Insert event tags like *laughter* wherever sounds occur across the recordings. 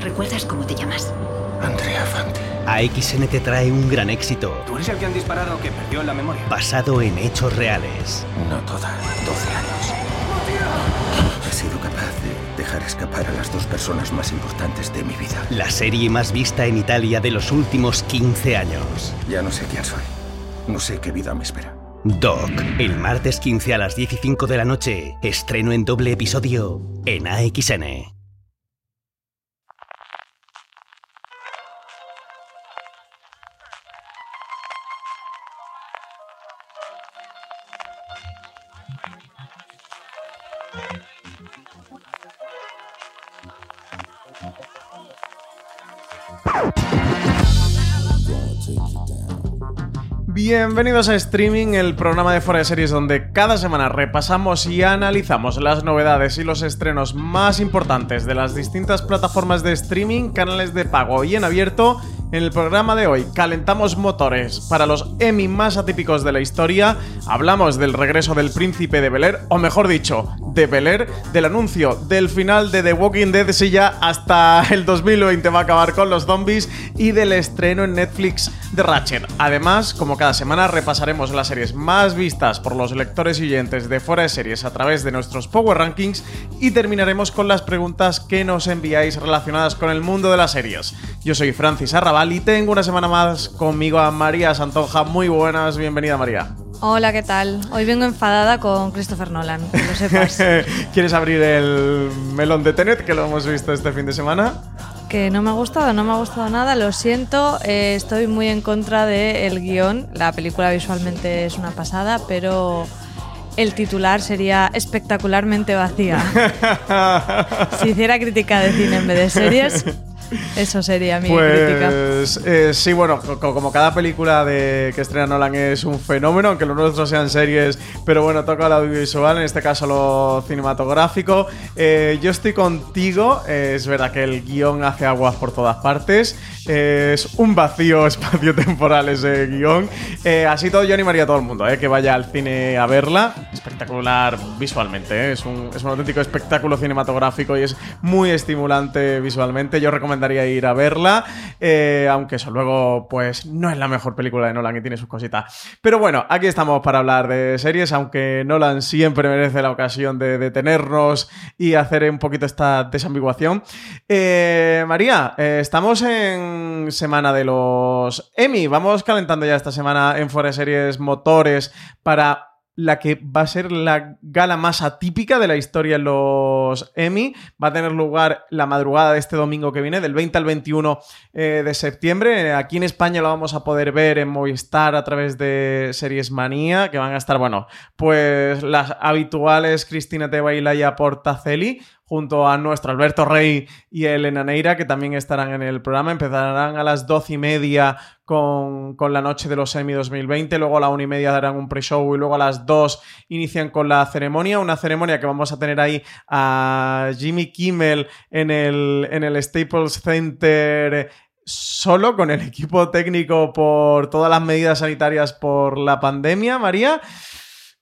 ¿Recuerdas cómo te llamas? Andrea Fante. AXN te trae un gran éxito ¿Tú eres el que han disparado que perdió la memoria? basado en hechos reales. No toda. 12 años. He sido capaz de dejar escapar a las dos personas más importantes de mi vida. La serie más vista en Italia de los últimos 15 años. Ya no sé quién soy. No sé qué vida me espera. Doc, el martes 15 a las 10 y 5 de la noche, estreno en doble episodio en AXN. Bienvenidos a Streaming, el programa de Fuera de Series donde cada semana repasamos y analizamos las novedades y los estrenos más importantes de las distintas plataformas de streaming, canales de pago y en abierto. En el programa de hoy calentamos motores para los Emmy más atípicos de la historia, hablamos del regreso del príncipe de Bel Air, o mejor dicho, de Bel Air, del anuncio del final de The Walking Dead si ya hasta el 2020 va a acabar con los zombies y del estreno en Netflix de Ratchet. Además, como cada semana repasaremos las series más vistas por los lectores y oyentes de fuera de series a través de nuestros Power Rankings y terminaremos con las preguntas que nos enviáis relacionadas con el mundo de las series. Yo soy Francis Arrabal y tengo una semana más conmigo a María Santonja. Muy buenas, bienvenida María. Hola, ¿qué tal? Hoy vengo enfadada con Christopher Nolan, que lo sepas. *laughs* ¿Quieres abrir el melón de Tenet que lo hemos visto este fin de semana? que no me ha gustado, no me ha gustado nada, lo siento, eh, estoy muy en contra del guion. La película visualmente es una pasada, pero el titular sería espectacularmente vacía. *laughs* si hiciera crítica de cine en vez de series, *laughs* eso sería mi crítica. Pues eh, sí, bueno, co- como cada película de que estrena Nolan es un fenómeno, aunque los nuestros sean series, pero bueno, toca el audiovisual, en este caso lo cinematográfico. Eh, yo estoy contigo, eh, es verdad que el guion hace aguas por todas partes, eh, es un vacío *laughs* espacio-temporal ese guion. Eh, así todo yo animaría a todo el mundo eh, que vaya al cine a verla, espectacular visualmente, es, un, es un auténtico espectáculo cinematográfico y es muy estimulante visualmente. Yo recomendaría ir a verla, eh, aunque eso luego, pues, no es la mejor película de Nolan y tiene sus cositas. Pero bueno, aquí estamos para hablar de series, aunque Nolan siempre merece la ocasión de detenernos y hacer un poquito esta desambiguación. Eh, María, eh, estamos en semana de los Emmy. Vamos calentando ya esta semana en Fuera Series motores para la que va a ser la gala más atípica de la historia en los Emmy. Va a tener lugar la madrugada de este domingo que viene, del 20 al 21 eh, de septiembre. Aquí en España lo vamos a poder ver en Movistar a través de Series Manía, que van a estar, bueno, pues las habituales Cristina Teba y Laia Portacelli, junto a nuestro Alberto Rey y Elena Neira, que también estarán en el programa. Empezarán a las doce y media con, con la noche de los Emmy 2020, luego a la una y media darán un pre-show y luego a las dos inician con la ceremonia, una ceremonia que vamos a tener ahí a Jimmy Kimmel en el, en el Staples Center solo con el equipo técnico por todas las medidas sanitarias por la pandemia, María.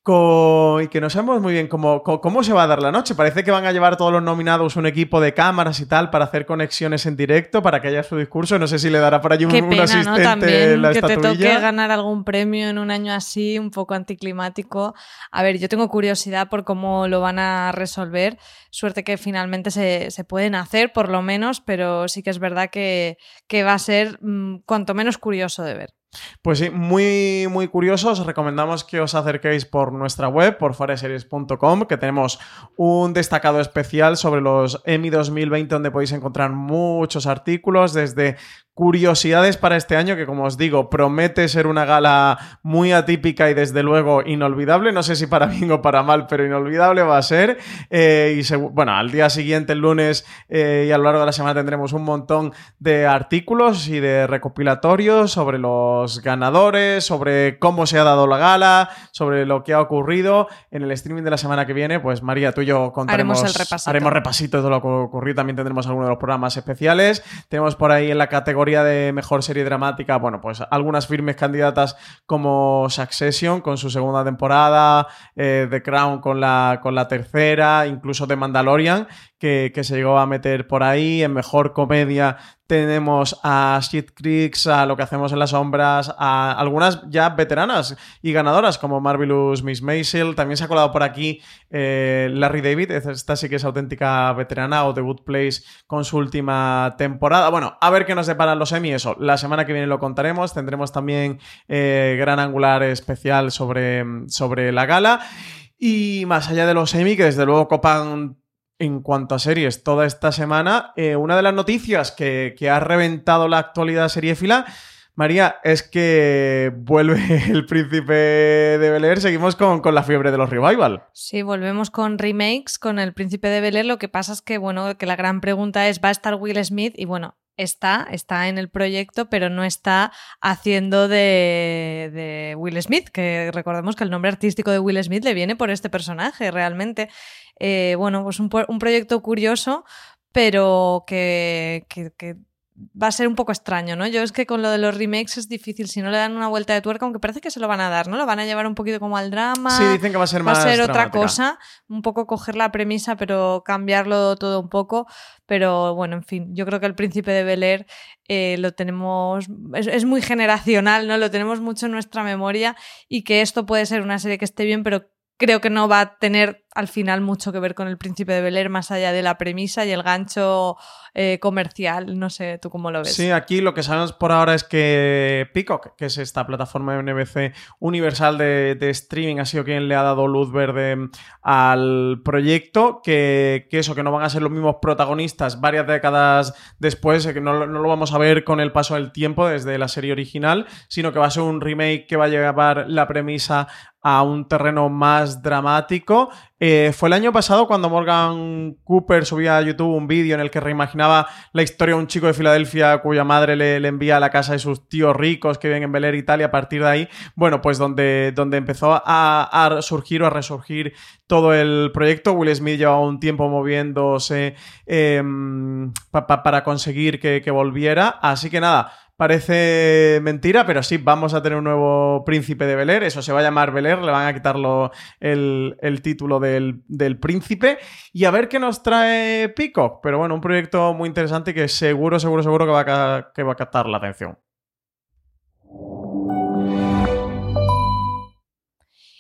Y que no sabemos muy bien cómo, cómo se va a dar la noche. Parece que van a llevar todos los nominados un equipo de cámaras y tal para hacer conexiones en directo, para que haya su discurso. No sé si le dará por allí un, Qué un pena, asistente ¿no? También la que te toque ganar algún premio en un año así, un poco anticlimático. A ver, yo tengo curiosidad por cómo lo van a resolver. Suerte que finalmente se, se pueden hacer, por lo menos, pero sí que es verdad que, que va a ser mm, cuanto menos curioso de ver. Pues sí, muy, muy curioso. Os recomendamos que os acerquéis por nuestra web, por foreseries.com, que tenemos un destacado especial sobre los Emmy 2020 donde podéis encontrar muchos artículos, desde curiosidades para este año, que como os digo, promete ser una gala muy atípica y desde luego inolvidable. No sé si para bien o para mal, pero inolvidable va a ser. Eh, y bueno, al día siguiente, el lunes eh, y a lo largo de la semana tendremos un montón de artículos y de recopilatorios sobre los ganadores, sobre cómo se ha dado la gala, sobre lo que ha ocurrido. En el streaming de la semana que viene, pues María, tú y yo contaremos, Haremos el repasito. haremos repasito de todo lo que ocurrió. También tendremos algunos de los programas especiales. Tenemos por ahí en la categoría de mejor serie dramática, bueno, pues algunas firmes candidatas como Succession con su segunda temporada, eh, The Crown con la, con la tercera, incluso The Mandalorian, que, que se llegó a meter por ahí. En mejor comedia tenemos a Shit Creeks, a Lo que hacemos en las sombras, a algunas ya veteranas y ganadoras como Marvelous Miss Maisel. También se ha colado por aquí eh, Larry David, esta sí que es auténtica veterana, o The Good Place con su última temporada. Bueno, a ver qué nos deparan los Emmy, eso. La semana que viene lo contaremos. Tendremos también eh, gran angular especial sobre, sobre la gala. Y más allá de los Emmy, que desde luego copan en cuanto a series toda esta semana, eh, una de las noticias que, ha reventado la actualidad seriéfila, María, es que vuelve *laughs* el príncipe de Bel Air. Seguimos con, con la fiebre de los revival. Sí, volvemos con remakes, con El Príncipe de Bel Air. Lo que pasa es que, bueno, que la gran pregunta es, ¿va a estar Will Smith? Y bueno, está, está en el proyecto, pero no está haciendo de, Will Smith, que recordemos que el nombre artístico de Will Smith le viene por este personaje, realmente. Eh, bueno, pues un, proyecto curioso, pero que va a ser un poco extraño, ¿no? Yo es que con lo de los remakes es difícil, si no le dan una vuelta de tuerca, aunque parece que se lo van a dar, ¿no? Lo van a llevar un poquito como al drama. Sí, dicen que va a ser va más a ser otra cosa, un poco coger la premisa, pero cambiarlo todo un poco. Pero bueno, en fin, yo creo que el príncipe de Bel Air eh, lo tenemos, es, es, muy generacional, ¿no? Lo tenemos mucho en nuestra memoria y que esto puede ser una serie que esté bien, pero creo que no va a tener al final mucho que ver con el príncipe de Bel Air más allá de la premisa y el gancho eh, comercial. No sé, ¿tú cómo lo ves? Sí, aquí lo que sabemos por ahora es que Peacock, que es esta plataforma de NBC universal de, de streaming, ha sido quien le ha dado luz verde al proyecto, que, que, eso, que no van a ser los mismos protagonistas varias décadas después, que no, no lo vamos a ver con el paso del tiempo desde la serie original, sino que va a ser un remake que va a llevar la premisa a un terreno más dramático. Eh, fue el año pasado cuando Morgan Cooper subía a YouTube un vídeo en el que reimaginaba la historia de un chico de Filadelfia cuya madre le, envía a la casa de sus tíos ricos que viven en Bel Air, Italia. A partir de ahí, bueno, pues donde, donde empezó a, surgir o a resurgir todo el proyecto. Will Smith llevaba un tiempo moviéndose pa, para conseguir que volviera. Así que nada. Parece mentira, pero sí, vamos a tener un nuevo príncipe de Bel Air. Eso se va a llamar Bel Air, le van a quitarlo el, el título del, del, príncipe. Y a ver qué nos trae Peacock. Pero bueno, un proyecto muy interesante que seguro, seguro, seguro que va a, que va a captar la atención.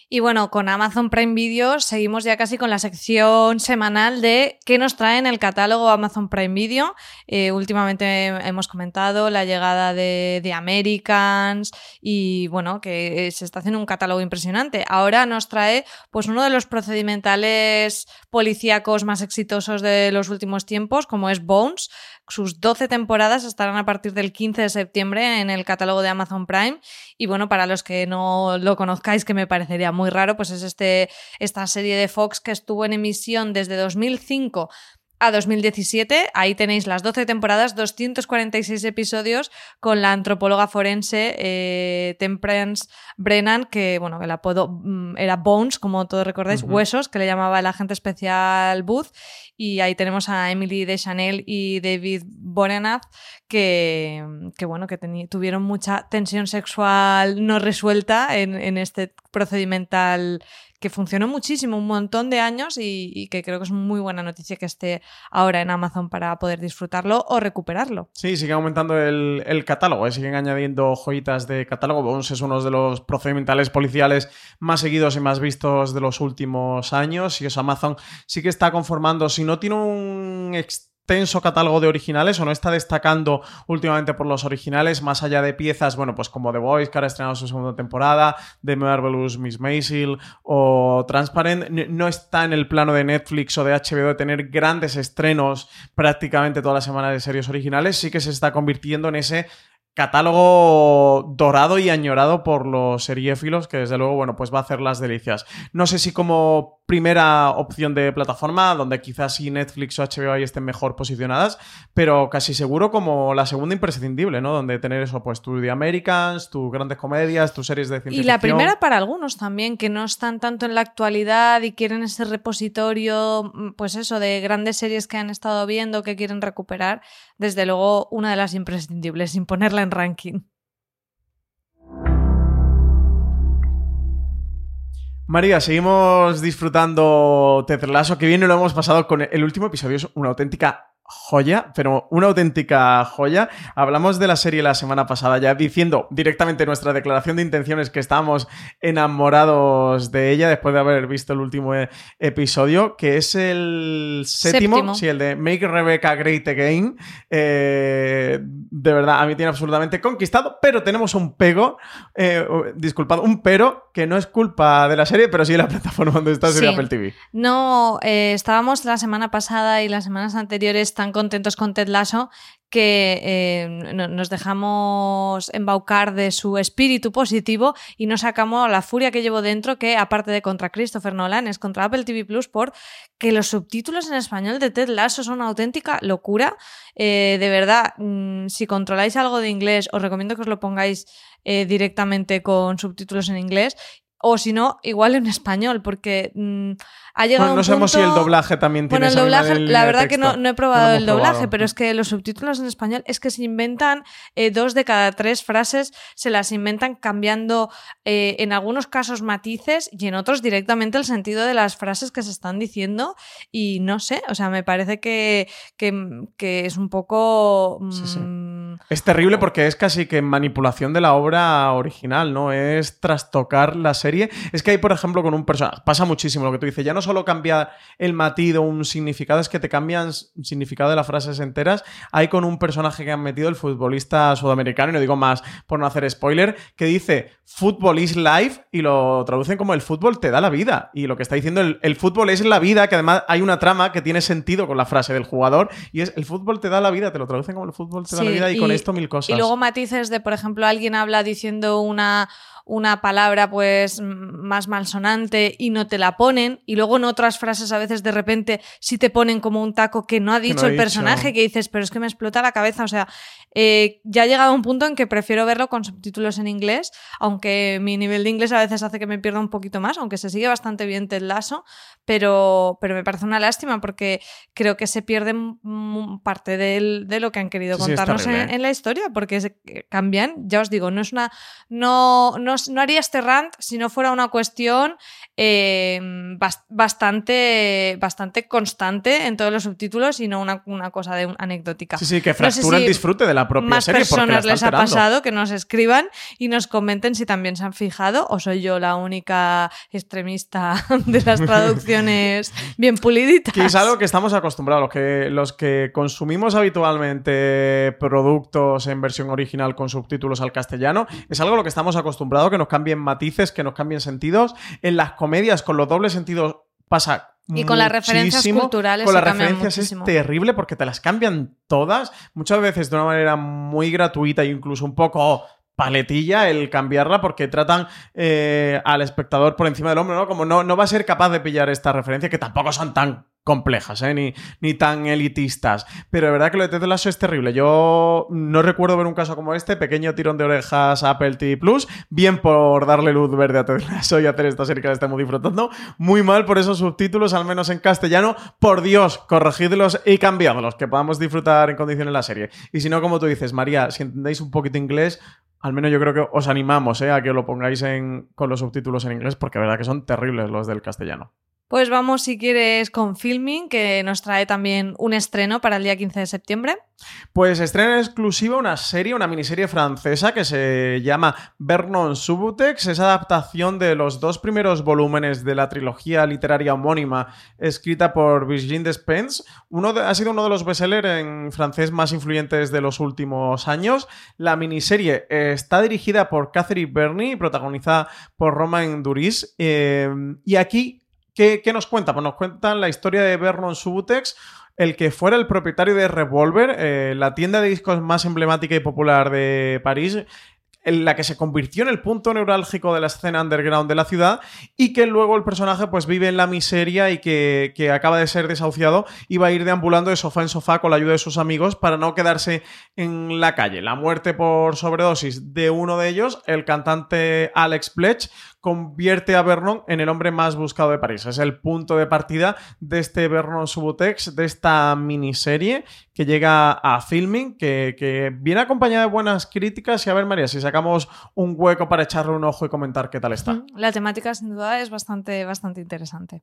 Y bueno, con Amazon Prime Video seguimos ya casi con la sección semanal de qué nos trae en el catálogo Amazon Prime Video. Eh, últimamente hemos comentado la llegada de, de, Americans y bueno, que se está haciendo un catálogo impresionante. Ahora nos trae pues uno de los procedimentales policíacos más exitosos de los últimos tiempos, como es Bones. Sus 12 temporadas estarán a partir del 15 de septiembre en el catálogo de Amazon Prime. Y bueno, para los que no lo conozcáis, que me parecería muy raro, pues es este, esta serie de Fox que estuvo en emisión desde 2005 a 2017. Ahí tenéis las 12 temporadas, 246 episodios con la antropóloga forense eh, Temperance Brennan, que bueno, el apodo mm, era Bones, como todos recordáis, uh -huh. Huesos, que le llamaba el agente especial Booth. Y ahí tenemos a Emily Deschanel y David Borenath, que, que bueno, que tuvieron mucha tensión sexual no resuelta en, en este procedimental que funcionó muchísimo, un montón de años y, que creo que es muy buena noticia que esté ahora en Amazon para poder disfrutarlo o recuperarlo. Sí, sigue aumentando el, el catálogo, ¿eh? siguen añadiendo joyitas de catálogo. Bones es uno de los procedimentales policiales más seguidos y más vistos de los últimos años. Y eso Amazon sí que está conformando, si no tiene un extenso catálogo de originales o no está destacando últimamente por los originales, más allá de piezas, bueno, pues como The Voice, que ha estrenado su segunda temporada, The Marvelous Miss Maisel o Transparent, no está en el plano de Netflix o de HBO de tener grandes estrenos prácticamente toda la semana de series originales, sí que se está convirtiendo en ese catálogo dorado y añorado por los seriéfilos, que desde luego, bueno, pues va a hacer las delicias. No sé si como primera opción de plataforma, donde quizás sí Netflix o HBO ahí estén mejor posicionadas, pero casi seguro como la segunda imprescindible, ¿no? Donde tener eso, pues tu The Americans, tus grandes comedias, tus series de ciencia Y la ficción. primera para algunos también, que no están tanto en la actualidad y quieren ese repositorio, mm, pues eso, de grandes series que han estado viendo, que quieren recuperar. Desde luego, una de las imprescindibles, sin ponerla en ranking. María, seguimos disfrutando Ted Lasso, que bien lo hemos pasado con el último episodio, es una auténtica joya, pero una auténtica joya. Hablamos de la serie la semana pasada ya diciendo directamente nuestra declaración de intenciones que estábamos enamorados de ella después de haber visto el último e- episodio, que es el séptimo, Séptimo. sí, el de Make Rebecca Great Again. Eh, de verdad, a mí tiene absolutamente conquistado, pero tenemos un pego, eh, disculpad, un pero que no es culpa de la serie, pero sí de la *laughs* plataforma donde está Sí. Apple TV. No, eh, estábamos la semana pasada y las semanas anteriores tan contentos con Ted Lasso que eh, no- nos dejamos embaucar de su espíritu positivo y nos sacamos la furia que llevo dentro, que aparte de contra Christopher Nolan, es contra Apple TV Plus por que los subtítulos en español de Ted Lasso son una auténtica locura. Eh, de verdad, mm, si controláis algo de inglés, os recomiendo que os lo pongáis eh, directamente con subtítulos en inglés. O si no, igual en español, porque mm, ha llegado Bueno, no un sabemos si el doblaje también tiene bueno, el doblaje, la verdad que no, he probado el doblaje, probado. pero es que los subtítulos en español es que se inventan eh, dos de cada tres frases, se las inventan cambiando eh, en algunos casos matices y en otros directamente el sentido de las frases que se están diciendo. Y no sé, o sea, me parece que, que, que es un poco. Sí, sí. Es terrible porque es casi que manipulación de la obra original, ¿no? Es trastocar la serie. Es que hay, por ejemplo, con un personaje, pasa muchísimo lo que tú dices, ya no solo cambia el matiz o un significado, es que te cambian significado de las frases enteras. Hay con un personaje que han metido, el futbolista sudamericano, y no digo más por no hacer spoiler, que dice fútbol is life y lo traducen como el fútbol te da la vida. Y lo que está diciendo, el, el fútbol es la vida, que además hay una trama que tiene sentido con la frase del jugador, y es el fútbol te da la vida, te lo traducen como el fútbol te da la vida y, con esto mil cosas. Y luego matices de, por ejemplo, alguien habla diciendo una, una palabra pues más malsonante y no te la ponen, y luego en otras frases a veces de repente sí te ponen como un taco que no ha no dicho el dicho. personaje, que dices, pero es que me explota la cabeza. O sea, eh, ya ha llegado un punto en que prefiero verlo con subtítulos en inglés, aunque mi nivel de inglés a veces hace que me pierda un poquito más, aunque se sigue bastante bien Ted Lasso, pero, pero me parece una lástima porque creo que se pierde parte de lo que han querido Sí, contarnos en, ¿eh? en la historia, porque se- cambian, ya os digo, no es una. No, no, no haría este rant si no fuera una cuestión eh, bas- bastante, bastante constante en todos los subtítulos y no una, una cosa de un- anecdótica. Sí, sí, que No sé fractura el si disfrute de la propia Más serie. la personas les ha alterando. pasado que nos escriban y nos comenten si también se han fijado o soy yo la única extremista *laughs* de las traducciones *laughs* bien puliditas. Que es algo que estamos acostumbrados, los que, los que consumimos habitualmente productos en versión original con subtítulos al castellano, es algo a lo que estamos acostumbrados, que nos cambien matices, que nos cambien sentidos. En las comedias con los dobles sentidos pasa Y con las referencias culturales Con las referencias muchísimo. es terrible porque te las cambian todas, muchas veces de una manera muy gratuita e incluso un poco paletilla el cambiarla porque tratan eh, al espectador por encima del hombro, ¿no? Como no, no va a ser capaz de pillar esta referencia que tampoco son tan complejas, ¿eh? ni, ni tan elitistas. Pero de verdad que lo de Ted Lasso es terrible. Yo no recuerdo ver un caso como este, pequeño tirón de orejas Apple TV Plus, bien por darle luz verde a Ted Lasso y hacer esta serie que la estamos disfrutando, muy mal por esos subtítulos, al menos en castellano. Por Dios, corregidlos y cambiadlos, que podamos disfrutar en condiciones la serie. Y si no, como tú dices, María, si entendéis un poquito inglés, al menos yo creo que os animamos ¿eh? a que lo pongáis en, con los subtítulos en inglés, porque la verdad que son terribles los del castellano. Pues vamos, si quieres, con Filming, que nos trae también un estreno para el día 15 de septiembre. Pues estrena en exclusiva una serie, una miniserie francesa que se llama Vernon Subutex. Es adaptación de los dos primeros volúmenes de la trilogía literaria homónima escrita por Virginie Despens. Uno ha sido uno de los bestsellers en francés más influyentes de los últimos años. La miniserie está dirigida por Catherine Bernie y protagonizada por Romain Duris. Eh, y aquí ¿Qué, nos cuenta? Pues nos cuentan la historia de Vernon Subutex, el que fuera el propietario de Revolver, eh, la tienda de discos más emblemática y popular de París, en la que se convirtió en el punto neurálgico de la escena underground de la ciudad y que luego el personaje pues vive en la miseria y que, que, acaba de ser desahuciado y va a ir deambulando de sofá en sofá con la ayuda de sus amigos para no quedarse en la calle. La muerte por sobredosis de uno de ellos, el cantante Alex Pledge, convierte a Vernon en el hombre más buscado de París. Es el punto de partida de este Vernon Subutex, de esta miniserie que llega a filming, que, viene acompañada de buenas críticas. Y a ver, María, si sacamos un hueco para echarle un ojo y comentar qué tal está. La temática, sin duda, es bastante, bastante interesante.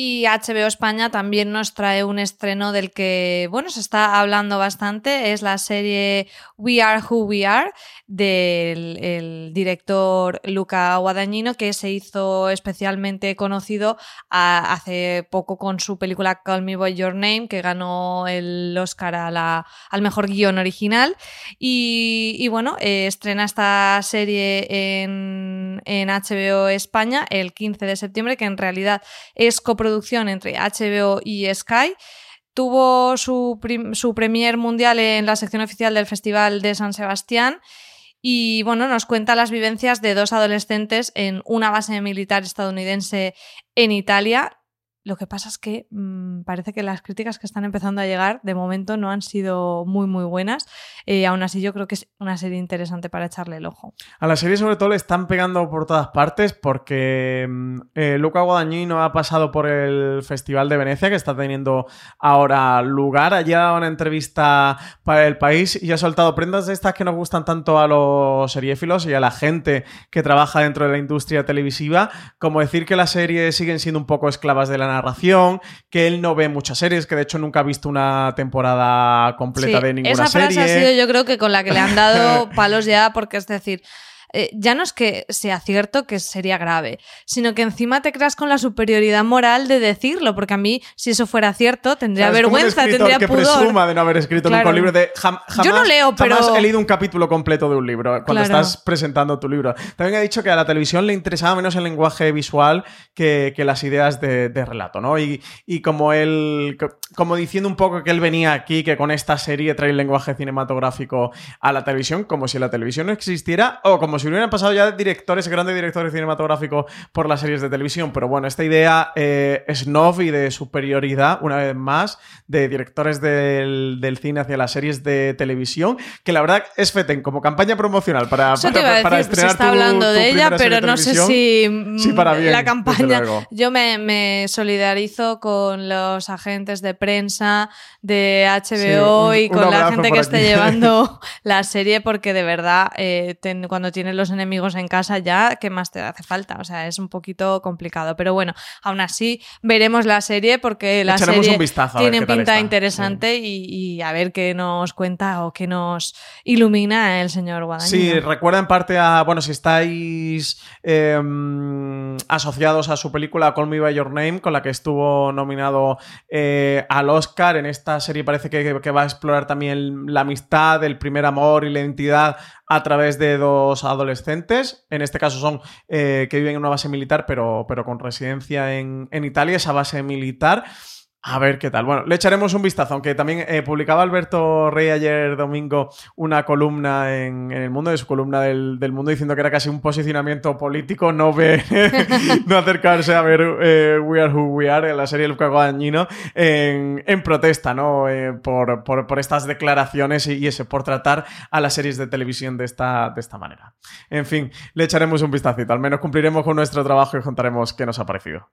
Y HBO España también nos trae un estreno del que, bueno, se está hablando bastante. Es la serie We Are Who We Are del director Luca Guadagnino, que se hizo especialmente conocido hace poco con su película Call Me By Your Name, que ganó el Oscar a al mejor guion original. Y, bueno, eh, estrena esta serie en, en HBO España el 15 de septiembre, que en realidad es coproducción producción entre HBO y Sky. Tuvo su, su premier mundial en la sección oficial del Festival de San Sebastián y bueno, nos cuenta las vivencias de dos adolescentes en una base militar estadounidense en Italia lo que pasa es que mm, parece que las críticas que están empezando a llegar de momento no han sido muy muy buenas. Eh, aún así yo creo que es una serie interesante para echarle el ojo. A la serie sobre todo le están pegando por todas partes porque mm, eh, Luca Guadagnino ha pasado por el Festival de Venecia que está teniendo ahora lugar. Allí ha dado una entrevista para el país y ha soltado prendas de estas que nos gustan tanto a los seriéfilos y a la gente que trabaja dentro de la industria televisiva, como decir que las series siguen siendo un poco esclavas de la narración, que él no ve muchas series, que de hecho nunca ha visto una temporada completa de ninguna serie. Esa frase ha sido yo creo que con la que le han dado *laughs* palos ya, porque es decir, eh, ya no es que sea cierto que sería grave, sino que encima te creas con la superioridad moral de decirlo, porque a mí, si eso fuera cierto, tendría vergüenza, tendría que pudor. presuma de no haber escrito nunca un libro de jamás, Yo no leo, pero jamás he leído un capítulo completo de un libro cuando estás presentando tu libro. También ha dicho que a la televisión le interesaba menos el lenguaje visual que, las ideas de, relato, ¿no? Y, y, como él, como diciendo un poco que él venía aquí, que con esta serie trae el lenguaje cinematográfico a la televisión, como si la televisión no existiera, o como si hubieran pasado ya directores, grandes directores cinematográficos por las series de televisión, pero bueno, esta idea eh, snob y de superioridad, una vez más, de directores del, cine hacia las series de televisión, que la verdad es feten como campaña promocional para, para, estrenar se está hablando de ella, pero no sé si, mm, para la campaña. Yo me, solidarizo con los agentes de prensa de HBO y con la gente que esté llevando *laughs* la serie, porque de verdad, eh, cuando los enemigos en casa ya, ¿qué más te hace falta? O sea, es un poquito complicado. Pero bueno, aún así veremos la serie porque la serie tiene pinta interesante y, a ver qué nos cuenta o qué nos ilumina el señor Guadagnino. Sí, recuerda en parte a, bueno, si estáis em, asociados a su película Call Me By Your Name, con la que estuvo nominado eh, al Oscar, en esta serie parece que, que va a explorar también la amistad, el primer amor y la identidad a través de dos adolescentes. En este caso son eh, que viven en una base militar, pero, pero con residencia en, en Italia, esa base militar. A ver qué tal. Bueno, le echaremos un vistazo, aunque también eh, publicaba Alberto Rey ayer domingo una columna en, en el mundo, de su columna del, del, mundo, diciendo que era casi un posicionamiento político no ver, *laughs* no acercarse a ver eh, We Are Who We Are, en la serie Luca Guadagnino, en, en protesta, ¿no? Eh, por, por, por, estas declaraciones y, y, ese, por tratar a las series de televisión de esta, de esta manera. En fin, le echaremos un vistacito, al menos cumpliremos con nuestro trabajo y contaremos qué nos ha parecido.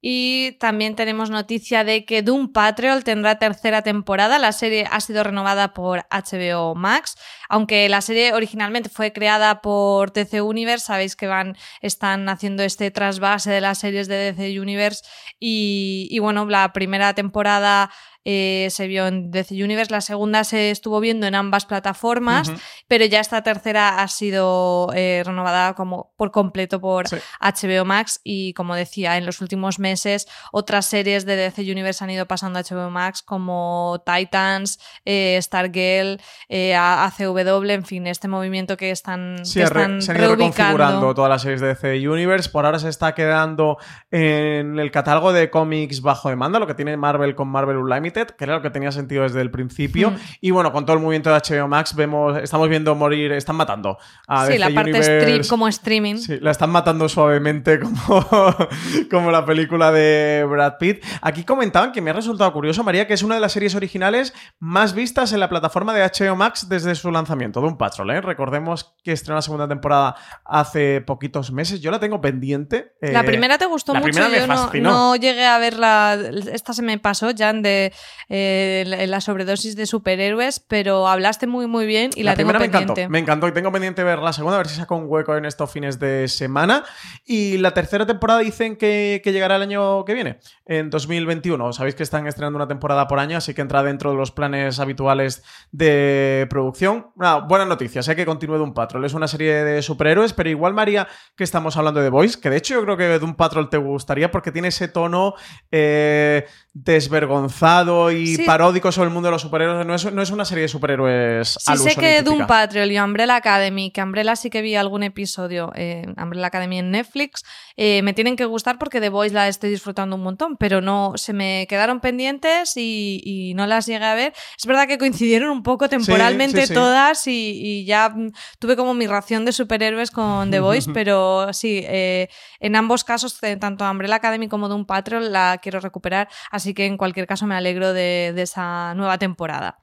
Y también tenemos noticia de que Doom Patrol tendrá tercera temporada. La serie ha sido renovada por HBO Max. Aunque la serie originalmente fue creada por DC Universe, sabéis que van, están haciendo este trasvase de las series de DC Universe. Y, y bueno, la primera temporada eh, se vio en DC Universe, la segunda se estuvo viendo en ambas plataformas, uh -huh. pero ya esta tercera ha sido eh, renovada como por completo por sí. HBO Max y como decía, en los últimos meses otras series de DC Universe han ido pasando a HBO Max como Titans, eh, Stargirl, eh, ACW, en fin, este movimiento que están, sí, que están se han ido reconfigurando todas las series de DC Universe, por ahora se está quedando en el catálogo de cómics bajo demanda, lo que tiene Marvel con Marvel Unlimited que era lo que tenía sentido desde el principio. Mm. Y bueno, con todo el movimiento de HBO Max, vemos, estamos viendo morir, están matando a Sí, DC la parte stream, como streaming. Sí, la están matando suavemente como, *laughs* como la película de Brad Pitt. Aquí comentaban que me ha resultado curioso, María, que es una de las series originales más vistas en la plataforma de HBO Max desde su lanzamiento, de un Patrol. ¿eh? Recordemos que estrenó la segunda temporada hace poquitos meses. Yo la tengo pendiente. Eh, la primera te gustó la mucho, primera yo me no, fascinó. no llegué a verla. Esta se me pasó, Jan, de eh, la- la sobredosis de superhéroes, pero hablaste muy, muy bien y la, tengo primera me pendiente. encantó, me encantó y tengo pendiente ver la segunda, a ver si saco un hueco en estos fines de semana. Y la tercera temporada dicen que, que llegará el año que viene, en 2021. Sabéis que están estrenando una temporada por año, así que entra dentro de los planes habituales de producción. Nada, buenas noticias, sé que continúe Doom Patrol. Es una serie de superhéroes, pero igual, María, que estamos hablando de Boys, que de hecho yo creo que Doom Patrol te gustaría porque tiene ese tono eh, desvergonzado y Sí. paródico sobre el mundo de los superhéroes. No es, no es una serie de superhéroes Sí al sé uso que. Doom Patrol y Umbrella Academy, que Umbrella sí que vi algún episodio, eh, Umbrella Academy en Netflix, eh, me tienen que gustar porque The Voice la estoy disfrutando un montón, pero no se me quedaron pendientes y, y no las llegué a ver. Es verdad que coincidieron un poco temporalmente sí, sí. todas y, y ya tuve como mi ración de superhéroes con The Voice, *laughs* pero sí, eh, en ambos casos, eh, tanto Umbrella Academy como Doom Patrol la quiero recuperar, así que en cualquier caso me alegro de, esa nueva temporada.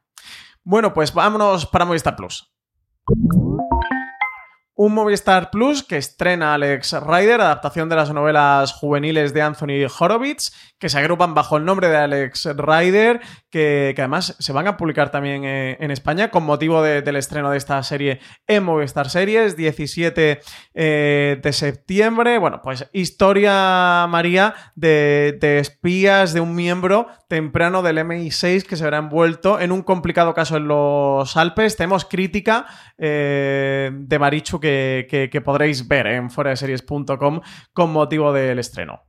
Bueno, pues vámonos para Movistar Plus. Un Movistar Plus que estrena Alex Rider, adaptación de las novelas juveniles de Anthony Horowitz, que se agrupan bajo el nombre de Alex Rider, que, además se van a publicar también eh, en España con motivo de- del estreno de esta serie en Movistar Series, 17 eh, de septiembre. Bueno, pues historia, María, de, espías de un miembro temprano del MI6 que se verá envuelto en un complicado caso en los Alpes. Tenemos crítica eh, de Marichu que, que- podréis ver en fueradeseries.com con motivo del estreno.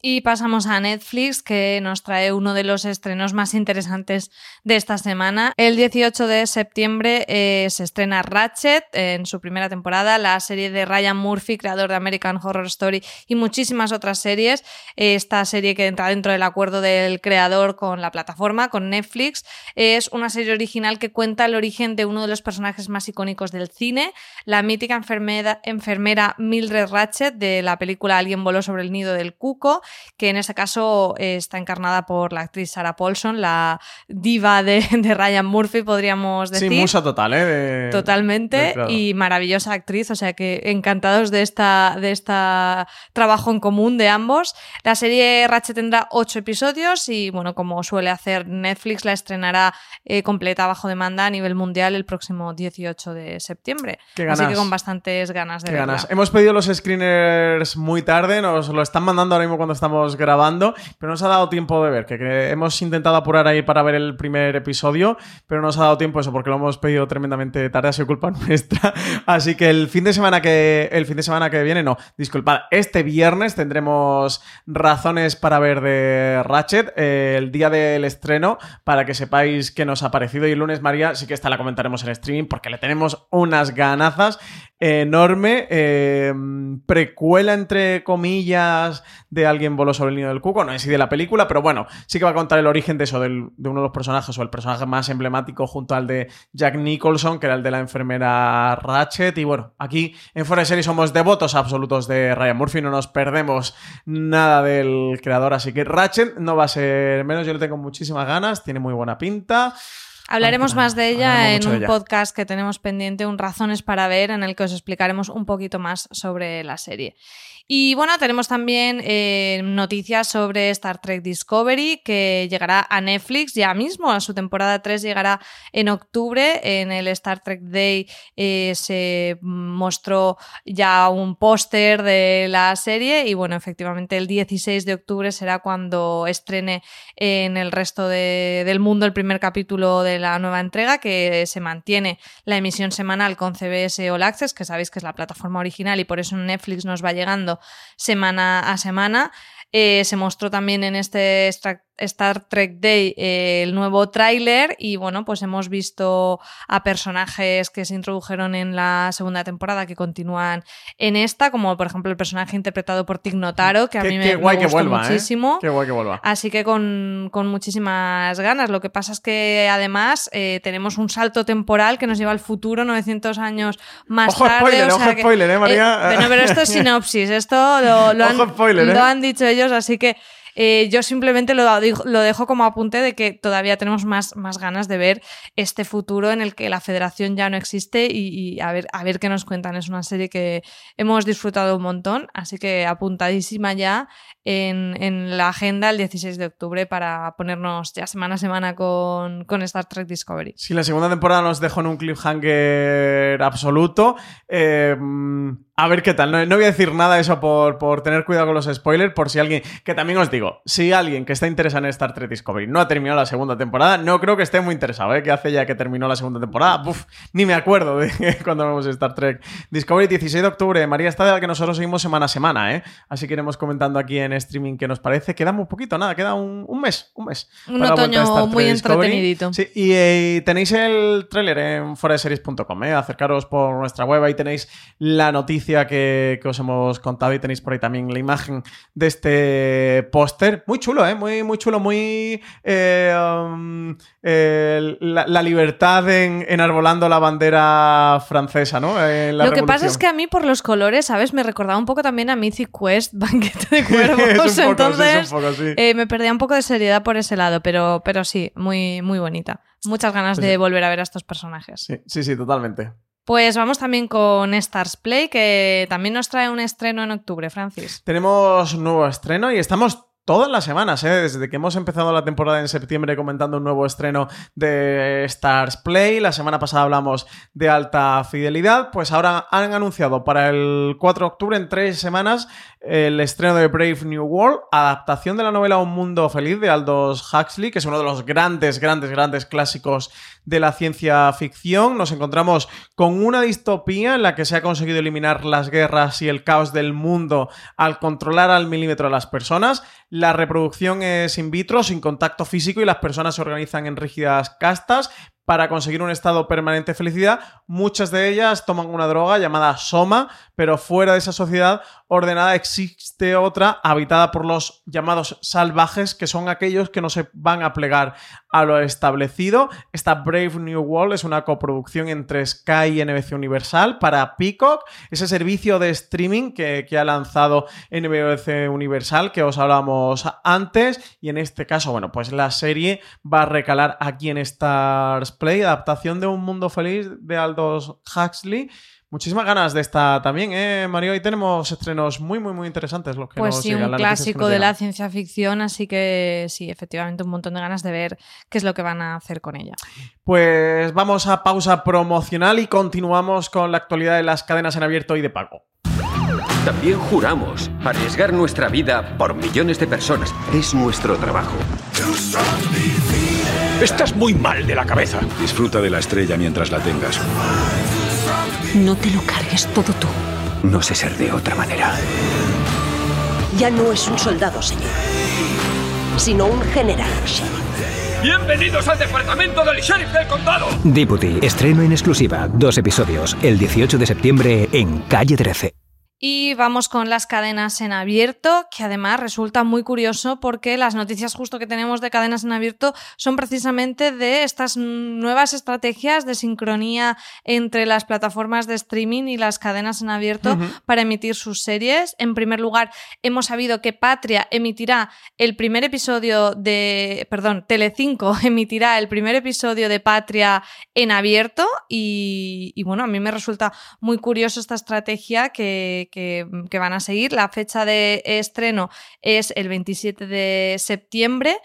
Y pasamos a Netflix, que nos trae uno de los estrenos más interesantes de esta semana. El 18 de septiembre eh, se estrena Ratchet en su primera temporada, la serie de Ryan Murphy, creador de American Horror Story y muchísimas otras series. Esta serie que entra dentro del acuerdo del creador con la plataforma, con Netflix, es una serie original que cuenta el origen de uno de los personajes más icónicos del cine, la mítica enfermera, enfermera Mildred Ratchet de la película Alguien voló sobre el nido del cuco, que en ese caso eh, está encarnada por la actriz Sarah Paulson, la diva de, *laughs* de Ryan Murphy, podríamos decir. Sí, musa total, ¿eh? De- Totalmente y maravillosa actriz, o sea que encantados de esta de esta trabajo en común de ambos. La serie Ratchet tendrá ocho episodios y bueno, como suele hacer Netflix, la estrenará eh, completa bajo demanda a nivel mundial el próximo 18 de septiembre. Qué Así ganas. que con bastantes ganas de Qué verla. ganas. Hemos pedido los screeners muy tarde, nos lo están mandando ahora mismo cuando estamos grabando, pero no nos ha dado tiempo de ver, que, hemos intentado apurar ahí para ver el primer episodio, pero no nos ha dado tiempo eso porque lo hemos pedido tremendamente tarde, ha sido culpa *laughs* nuestra. Así que el fin de semana que el fin de semana que viene, no, disculpad, este viernes tendremos razones para ver de Ratchet, eh, el día del estreno, para que sepáis qué nos ha parecido y el lunes María sí que esta la comentaremos en streaming porque le tenemos unas ganazas enorme. eh, precuela, entre comillas, de Alguien voló sobre el nido del cuco. No es así de la película, pero bueno, sí que va a contar el origen de eso, de uno de los personajes, o el personaje más emblemático junto al de Jack Nicholson, que era el de la enfermera Ratchet. Y bueno, aquí en Fuera de somos devotos absolutos de Ryan Murphy, no nos perdemos nada del creador. Así que Ratchet no va a ser menos, yo le tengo muchísimas ganas, tiene muy buena pinta. Hablaremos más de ella en un ella. podcast que tenemos pendiente, un Razones para ver, en el que os explicaremos un poquito más sobre la serie. Y bueno, tenemos también eh, noticias sobre Star Trek Discovery, que llegará a Netflix ya mismo. A su temporada 3 llegará en octubre. En el Star Trek Day eh, se mostró ya un póster de la serie. Y bueno, efectivamente, el 16 de octubre será cuando estrene en el resto de- del mundo el primer capítulo de la nueva entrega, que se mantiene la emisión semanal con CBS All Access, que sabéis que es la plataforma original y por eso Netflix nos va llegando semana a semana. Eh, se mostró también en este Stra- Star Trek Day eh, el nuevo tráiler y bueno, pues hemos visto a personajes que se introdujeron en la segunda temporada que continúan en esta, como por ejemplo el personaje interpretado por Tig Notaro, que a Qué- mí me, guay me que gustó vuelva, ¿eh? muchísimo. Qué guay que vuelva. Así que con, con muchísimas ganas. Lo que pasa es que además eh, tenemos un salto temporal que nos lleva al futuro 900 años más Ojo tarde. spoiler, o ojo que- spoiler, ¿eh, María? bueno, pero esto es *laughs* sinopsis, esto lo, lo han, lo han dicho ellos, así que eh, yo simplemente lo, lo dejo como apunte de que todavía tenemos más, más ganas de ver este futuro en el que la federación ya no existe y, a, ver, a ver qué nos cuentan. Es una serie que hemos disfrutado un montón, así que apuntadísima ya en, la agenda el 16 de octubre para ponernos ya semana a semana con, con Star Trek Discovery. Si la segunda temporada nos dejó en un cliffhanger absoluto, eh, mm, a ver qué tal. No, no voy a decir nada de eso por, por tener cuidado con los spoilers, por si alguien, que también os digo, si alguien que está interesado en Star Trek Discovery no ha terminado la segunda temporada, no creo que esté muy interesado, ¿eh? Que hace ya que terminó la segunda temporada. Uf, ni me acuerdo de *laughs* cuando vemos Star Trek Discovery, 16 de octubre. María está de la que nosotros seguimos semana a semana, ¿eh? Así que iremos comentando aquí en streaming qué nos parece. Queda muy poquito, nada, queda un, un mes, un mes. Un otoño Star muy entretenidito. Sí, y eh, tenéis el tráiler en foreseries.com, ¿eh? Acercaros por nuestra web, ahí tenéis la noticia que, que os hemos contado y tenéis por ahí también la imagen de este póster. Muy chulo, ¿eh? Muy, muy chulo, muy... eh, um, eh, la, la libertad en enarbolando la bandera francesa, ¿no? La Lo que pasa es que a mí por los colores, ¿sabes? Me recordaba un poco también a Mythic Quest, *laughs* Banquete de Cuervos. *laughs* poco, Entonces, poco, sí. me perdía un poco de seriedad por ese lado, pero, pero sí, muy, muy bonita. Muchas ganas Sí, de volver a ver a estos personajes. Sí, sí, sí, totalmente. Pues vamos también con Stars Play, que también nos trae un estreno en octubre, Francis. Tenemos un nuevo estreno y estamos todas las semanas, ¿eh? desde que hemos empezado la temporada en septiembre comentando un nuevo estreno de Stars Play. La semana pasada hablamos de alta fidelidad, pues ahora han anunciado para el 4 de octubre, en tres semanas, el estreno de Brave New World, adaptación de la novela Un Mundo Feliz de Aldous Huxley, que es uno de los grandes, grandes, grandes clásicos de la ciencia ficción. Nos encontramos con una distopía en la que se ha conseguido eliminar las guerras y el caos del mundo al controlar al milímetro a las personas. La reproducción es in vitro, sin contacto físico, y las personas se organizan en rígidas castas para conseguir un estado permanente de felicidad. Muchas de ellas toman una droga llamada Soma, pero fuera de esa sociedad ordenada existe otra habitada por los llamados salvajes, que son aquellos que no se van a plegar a lo establecido. Esta Brave New World es una coproducción entre Sky y NBC Universal para Peacock, ese servicio de streaming que, ha lanzado NBC Universal que os hablábamos antes. Y en este caso, bueno, pues la serie va a recalar aquí en Stars Play, adaptación de Un Mundo Feliz de Aldous Huxley. Muchísimas ganas de esta también, ¿eh, Mario? Hoy tenemos estrenos muy, muy, muy interesantes. Los que Pues nos sí, un clásico de la ciencia ficción, así que sí, efectivamente un montón de ganas de ver qué es lo que van a hacer con ella. Pues vamos a pausa promocional y continuamos con la actualidad de las cadenas en abierto y de pago. También juramos arriesgar nuestra vida por millones de personas. Es nuestro trabajo. Estás muy mal de la cabeza. Disfruta de la estrella mientras la tengas. No te lo cargues todo tú. No sé ser de otra manera. Ya no es un soldado, señor, sino un general. Bienvenidos al departamento del sheriff del condado. Deputy, estreno en exclusiva, dos episodios, el 18 de septiembre en Calle 13. Y vamos con las cadenas en abierto, que además resulta muy curioso porque las noticias justo que tenemos de cadenas en abierto son precisamente de estas nuevas estrategias de sincronía entre las plataformas de streaming y las cadenas en abierto para emitir sus series. En primer lugar, hemos sabido que Patria emitirá el primer episodio de, perdón, Telecinco *laughs* emitirá el primer episodio de Patria en abierto y, y bueno, a mí me resulta muy curioso esta estrategia que que, van a seguir. La fecha de estreno es el 27 de septiembre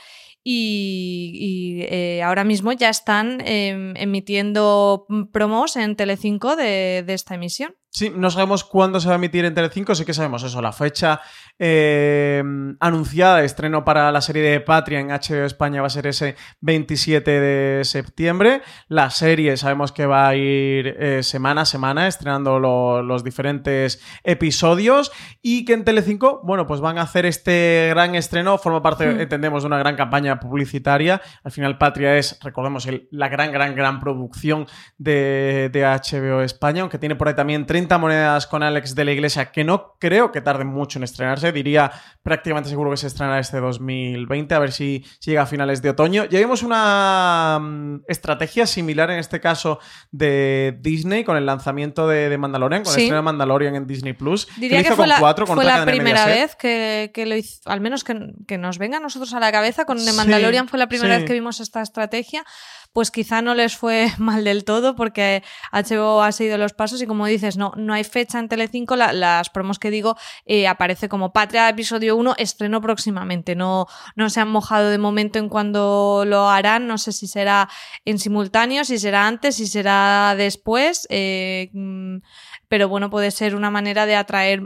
y, eh, ahora mismo ya están em, emitiendo promos en Telecinco de esta emisión. Sí, no sabemos cuándo se va a emitir en Telecinco, sí que sabemos eso, la fecha eh, anunciada de estreno para la serie de Patria en HBO España va a ser ese 27 de septiembre. La serie sabemos que va a ir eh, semana a semana estrenando los diferentes episodios y que en Telecinco, bueno, pues van a hacer este gran estreno, forma parte, hmm. entendemos, de una gran campaña publicitaria. Al final Patria es, recordemos, la gran, gran, gran producción de, de HBO España, aunque tiene por ahí también 30 monedas con Alex de la Iglesia, que no creo que tarde mucho en estrenarse. Diría prácticamente seguro que se estrenará este 2020, a ver si, llega a finales de otoño. Ya vimos una mm, estrategia similar en este caso de Disney con el lanzamiento de, Mandalorian, con el estreno de Mandalorian en Disney Plus. Diría que, fue la, fue la primera vez que, lo hizo, al menos que, nos venga a nosotros a la cabeza. Con The Mandalorian fue la primera vez que vimos esta estrategia pues quizá no les fue *laughs* mal del todo porque HBO ha seguido los pasos y como dices, no, no hay fecha en Telecinco, las promos que digo eh, aparece como Patria episodio 1, estreno próximamente, no, no se han mojado de momento en cuando lo harán, no sé si será en simultáneo, si será antes, si será después, eh, mm, pero bueno, puede ser una manera de atraer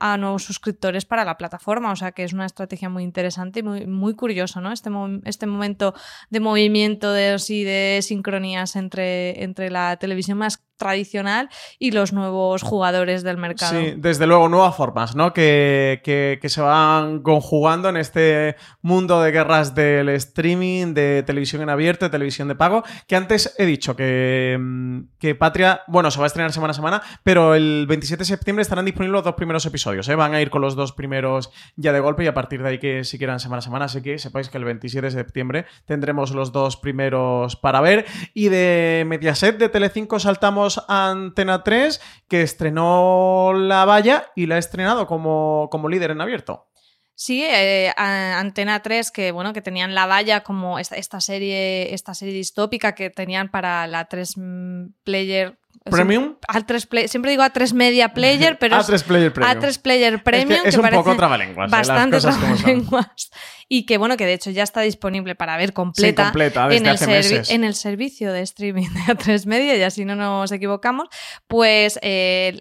A nuevos suscriptores para la plataforma. O sea que es una estrategia muy interesante y muy, muy ¿no? Este, este momento de movimiento de, de sincronías entre, entre la televisión más tradicional y los nuevos jugadores del mercado. Sí, desde luego, nuevas formas, ¿no? Que, que, se van conjugando en este mundo de guerras del streaming, de televisión en abierto, de televisión de pago, que antes he dicho que, mm, que Patria, bueno, se va a estrenar semana a semana, pero el 27 de septiembre estarán disponibles los dos primeros episodios, ¿eh? Van a ir con los dos primeros ya de golpe y a partir de ahí que si quieran semana a semana, así que sepáis que el 27 de septiembre tendremos los dos primeros para ver. Y de Mediaset de Telecinco saltamos Antena 3, que estrenó La Valla y la ha estrenado como, como líder en abierto. Sí, eh, Antena 3, que bueno, que tenían La Valla como esta, esta, serie, esta serie distópica que tenían para la 3 Player Premium. Siempre, siempre digo A3 Media Player, *laughs* pero A3 Player Premium. A3 Player Premium. Es, que es un poco trabalenguas. ¿eh? Bastante trabalenguas. Y que bueno, que de hecho ya está disponible para ver completa, completa en, el en, el servicio de streaming de A3 Media, y así no nos equivocamos. Pues eh,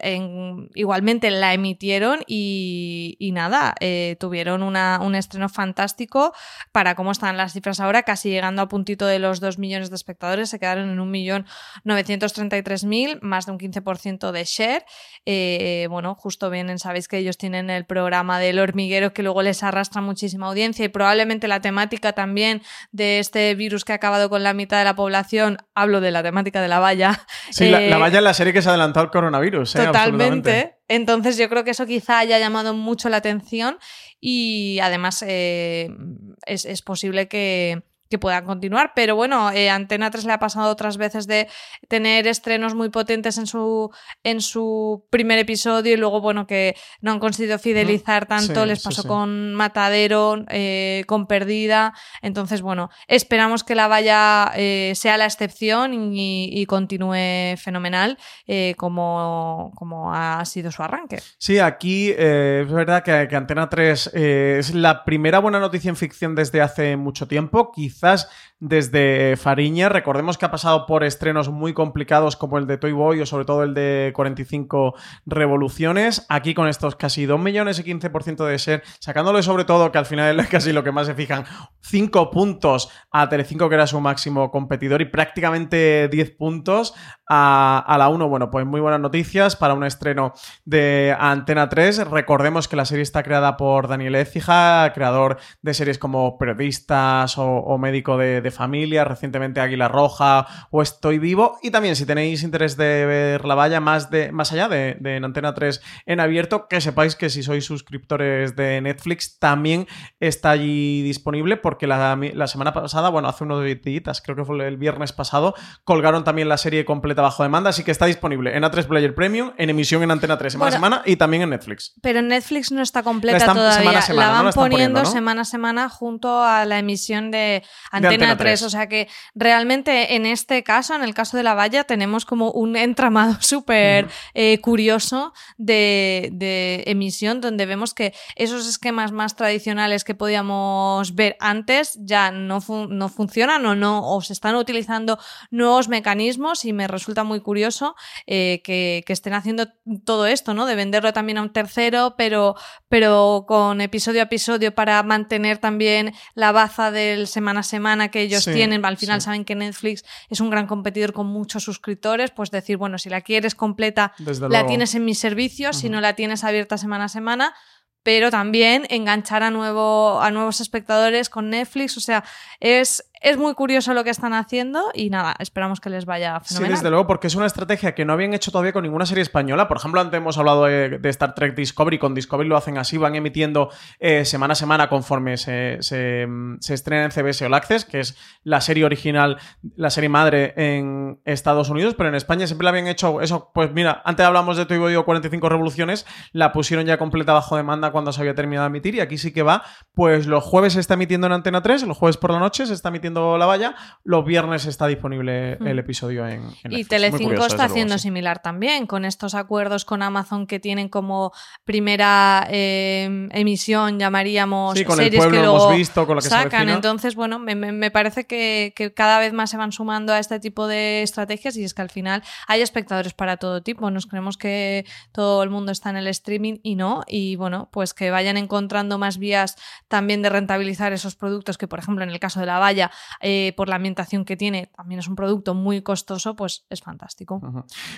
igualmente la emitieron y, nada, eh, tuvieron una, un estreno fantástico para cómo están las cifras ahora, casi llegando a puntito de los 2 millones de espectadores, se quedaron en 1.933.000 más de un 15% de share. Eh, bueno, justo vienen, sabéis que ellos tienen el programa del hormiguero que luego les arrastra muchísima audiencia y probablemente la temática también de este virus que ha acabado con la mitad de la población, hablo de la temática de la valla. *laughs* Sí, la, eh, valla es la serie que se ha adelantado al coronavirus. ¿eh? Totalmente. Entonces yo creo que eso quizá haya llamado mucho la atención y además es posible que que puedan continuar. Pero bueno, eh, Antena 3 le ha pasado otras veces de tener estrenos muy potentes en su, en su primer episodio y luego, bueno, que no han conseguido fidelizar tanto. Sí, Les pasó sí. con Matadero, eh, con Perdida. Entonces, bueno, esperamos que la valla eh, sea la excepción y, y continúe fenomenal eh, como, como ha sido su arranque. Sí, aquí eh, es verdad que, que Antena 3 eh, es la primera buena noticia en ficción desde hace mucho tiempo, quizás desde Fariña. Recordemos que ha pasado por estrenos muy complicados como el de Toy Boy o sobre todo el de 45 revoluciones. Aquí con estos casi 2 millones y 15% de ser, sacándole sobre todo que al final es *laughs* casi lo que más se fijan, 5 puntos a Telecinco que era su máximo competidor y prácticamente 10 puntos a, la 1. Bueno, pues muy buenas noticias para un estreno de Antena 3. Recordemos que la serie está creada por Daniel Écija, creador de series como Periodistas o, Médico de Familia, recientemente Águila Roja o Estoy Vivo. Y también, si tenéis interés de ver la valla más, de, más allá de, de en Antena 3 en abierto, que sepáis que si sois suscriptores de Netflix también está allí disponible porque la, la semana pasada, bueno, hace unos días, creo que fue el viernes pasado, colgaron también la serie completa bajo demanda, así que está disponible en A3 Player Premium, en emisión en Antena 3 semana a semana y también en Netflix. Pero en Netflix no está completa La están- todavía. semana a semana, la ¿no? van La poniendo, poniendo, ¿no? semana a semana junto a la emisión de Antena, Antena 3. 3. O sea que realmente en este caso, en el caso de la valla, tenemos como un entramado *laughs* súper eh, curioso de, de emisión donde vemos que esos esquemas más tradicionales que podíamos ver antes ya no, fun- no funcionan o no o se están utilizando nuevos mecanismos y me resulta muy curioso eh, que, que estén haciendo todo esto, ¿no? De venderlo también a un tercero, pero, pero con episodio a episodio para mantener también la baza del semana a semana que ellos Sí, tienen. Al final sí. saben que Netflix es un gran competidor con muchos suscriptores, pues decir, bueno, si la quieres completa, Desde la luego. tienes en mis servicios, si no la tienes abierta semana a semana. Pero también enganchar a, nuevo, a nuevos espectadores con Netflix. O sea, es, es muy curioso lo que están haciendo y nada, esperamos que les vaya Sí, fenomenal. desde luego, porque es una estrategia que no habían hecho todavía con ninguna serie española. Por ejemplo, antes hemos hablado de, de Star Trek Discovery. Con Discovery lo hacen así, van emitiendo eh, semana a semana conforme se, se, mm, se estrena en CBS All Access, que es la serie original, la serie madre en Estados Unidos, pero en España siempre la habían hecho eso. Pues mira, antes hablamos de Boy o 45 Revoluciones, la pusieron ya completa bajo demanda cuando se había terminado de emitir, y aquí sí que va. Pues los jueves se está emitiendo en Antena 3, los jueves por la noche se está emitiendo la valla, los viernes está disponible Mm. el episodio en, en Y Telecinco curioso, está haciendo sí. similar también, con estos acuerdos con Amazon que tienen como primera eh, emisión, llamaríamos Sí, con el series pueblo que hemos luego visto, con lo que se sacan. Entonces, bueno, me, me- me parece que, que cada vez más se van sumando a este tipo de estrategias y es que al final hay espectadores para todo tipo. Nos creemos que todo el mundo está en el streaming y no. Y bueno, pues que vayan encontrando más vías también de rentabilizar esos productos que, por ejemplo, en el caso de la valla, eh, por la ambientación que tiene, también es un producto muy costoso, pues es fantástico.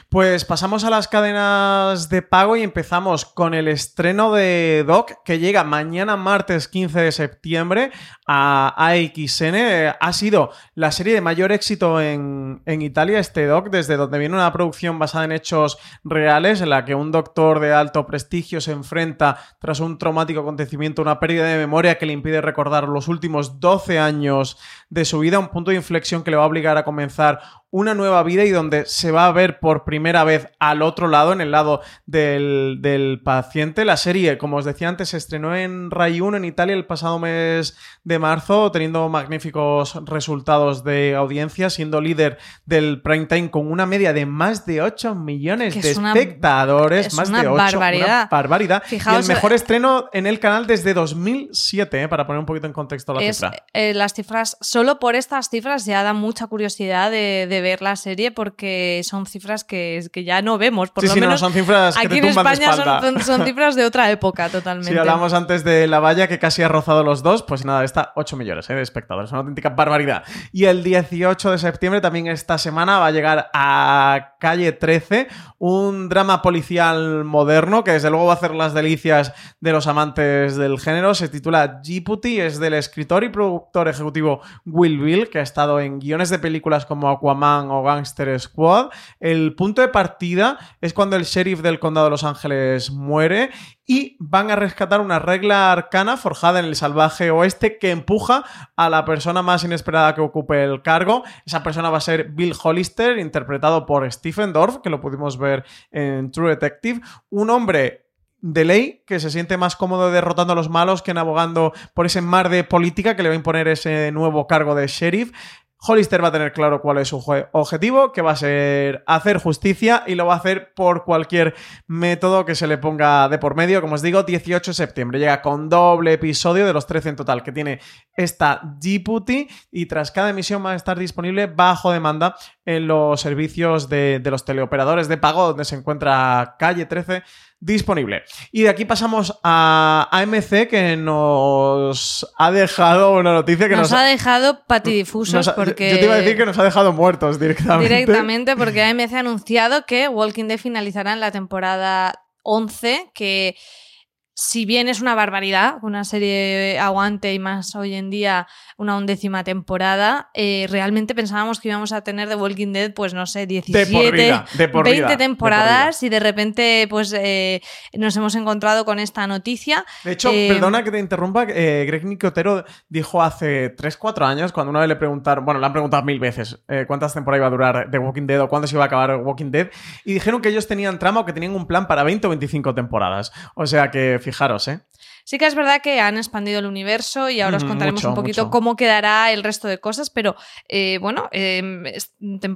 Pues pasamos a las cadenas de pago y empezamos con el estreno de Doc que llega mañana martes 15 de septiembre a AXN. Ha sido la serie de mayor éxito en, en Italia, este Doc, desde donde viene una producción basada en hechos reales en la que un doctor de alto prestigio se enfrenta tras un traumático acontecimiento, una pérdida de memoria que le impide recordar los últimos 12 años de su vida, un punto de inflexión que le va a obligar a comenzar una nueva vida y donde se va a ver por primera vez al otro lado, en el lado del, del paciente. La serie, como os decía antes, se estrenó en Rai 1 en Italia el pasado mes de marzo, teniendo magníficos resultados de audiencia, siendo líder del prime time con una media de más de 8 millones Que de es una- espectadores. es más una de 8. barbaridad. Una barbaridad. Fijaos, y el mejor eh, estreno en el canal desde 2007, eh, para poner un poquito en contexto la es, cifra. eh, las cifras, solo por estas cifras ya da mucha curiosidad de, de ver la serie porque son cifras que, que ya no vemos. Por Sí, lo sí, no, menos son cifras que aquí te en España son, son *laughs* cifras de otra época totalmente. Si hablamos antes de la valla que casi ha rozado los dos, pues nada, está 8 millones eh, de espectadores, una auténtica barbaridad. Y el 18 de septiembre, también esta semana, va a llegar a Calle 13, un drama policial moderno que desde luego va a hacer las delicias de los amantes del género. Se titula Djibouti, es del escritor y productor ejecutivo Will Bill, que ha estado en guiones de películas como Aquaman O Gangster Squad. El punto de partida es cuando el sheriff del condado de Los Ángeles muere y van a rescatar una regla arcana forjada en el salvaje oeste que empuja a la persona más inesperada que ocupe el cargo. Esa persona va a ser Bill Hollister, interpretado por Stephen Dorff, que lo pudimos ver en True Detective. Un hombre de ley que se siente más cómodo derrotando a los malos que navegando por ese mar de política que le va a imponer ese nuevo cargo de sheriff. Hollister va a tener claro cuál es su objetivo, que va a ser hacer justicia y lo va a hacer por cualquier método que se le ponga de por medio. Como os digo, 18 de septiembre llega con doble episodio de los 13 en total que tiene esta Deputy y tras cada emisión va a estar disponible bajo demanda en los servicios de, de los teleoperadores de pago donde se encuentra Calle 13 disponible. Y de aquí pasamos a AMC que nos ha dejado una noticia que nos, ha dejado patidifusos porque... Yo te iba a decir que nos ha dejado muertos directamente. Directamente porque AMC ha anunciado que Walking Dead finalizará en la temporada 11 que si bien es una barbaridad, una serie aguante y más hoy en día una undécima temporada, eh, realmente pensábamos que íbamos a tener The Walking Dead, pues no sé, 17, 20 temporadas y de repente pues eh, nos hemos encontrado con esta noticia. De hecho, Eh, perdona que te interrumpa, Greg Nicotero dijo hace 3-4 años, cuando una vez le preguntaron, bueno, le han preguntado mil veces cuántas temporadas iba a durar The Walking Dead o cuándo se iba a acabar Walking Dead, y dijeron que ellos tenían trama o que tenían un plan para 20 o 25 temporadas. O sea que fijaros, ¿eh? Sí que es verdad que han expandido el universo y ahora os contaremos mucho, un poquito mucho. cómo quedará el resto de cosas, pero eh, bueno, eh,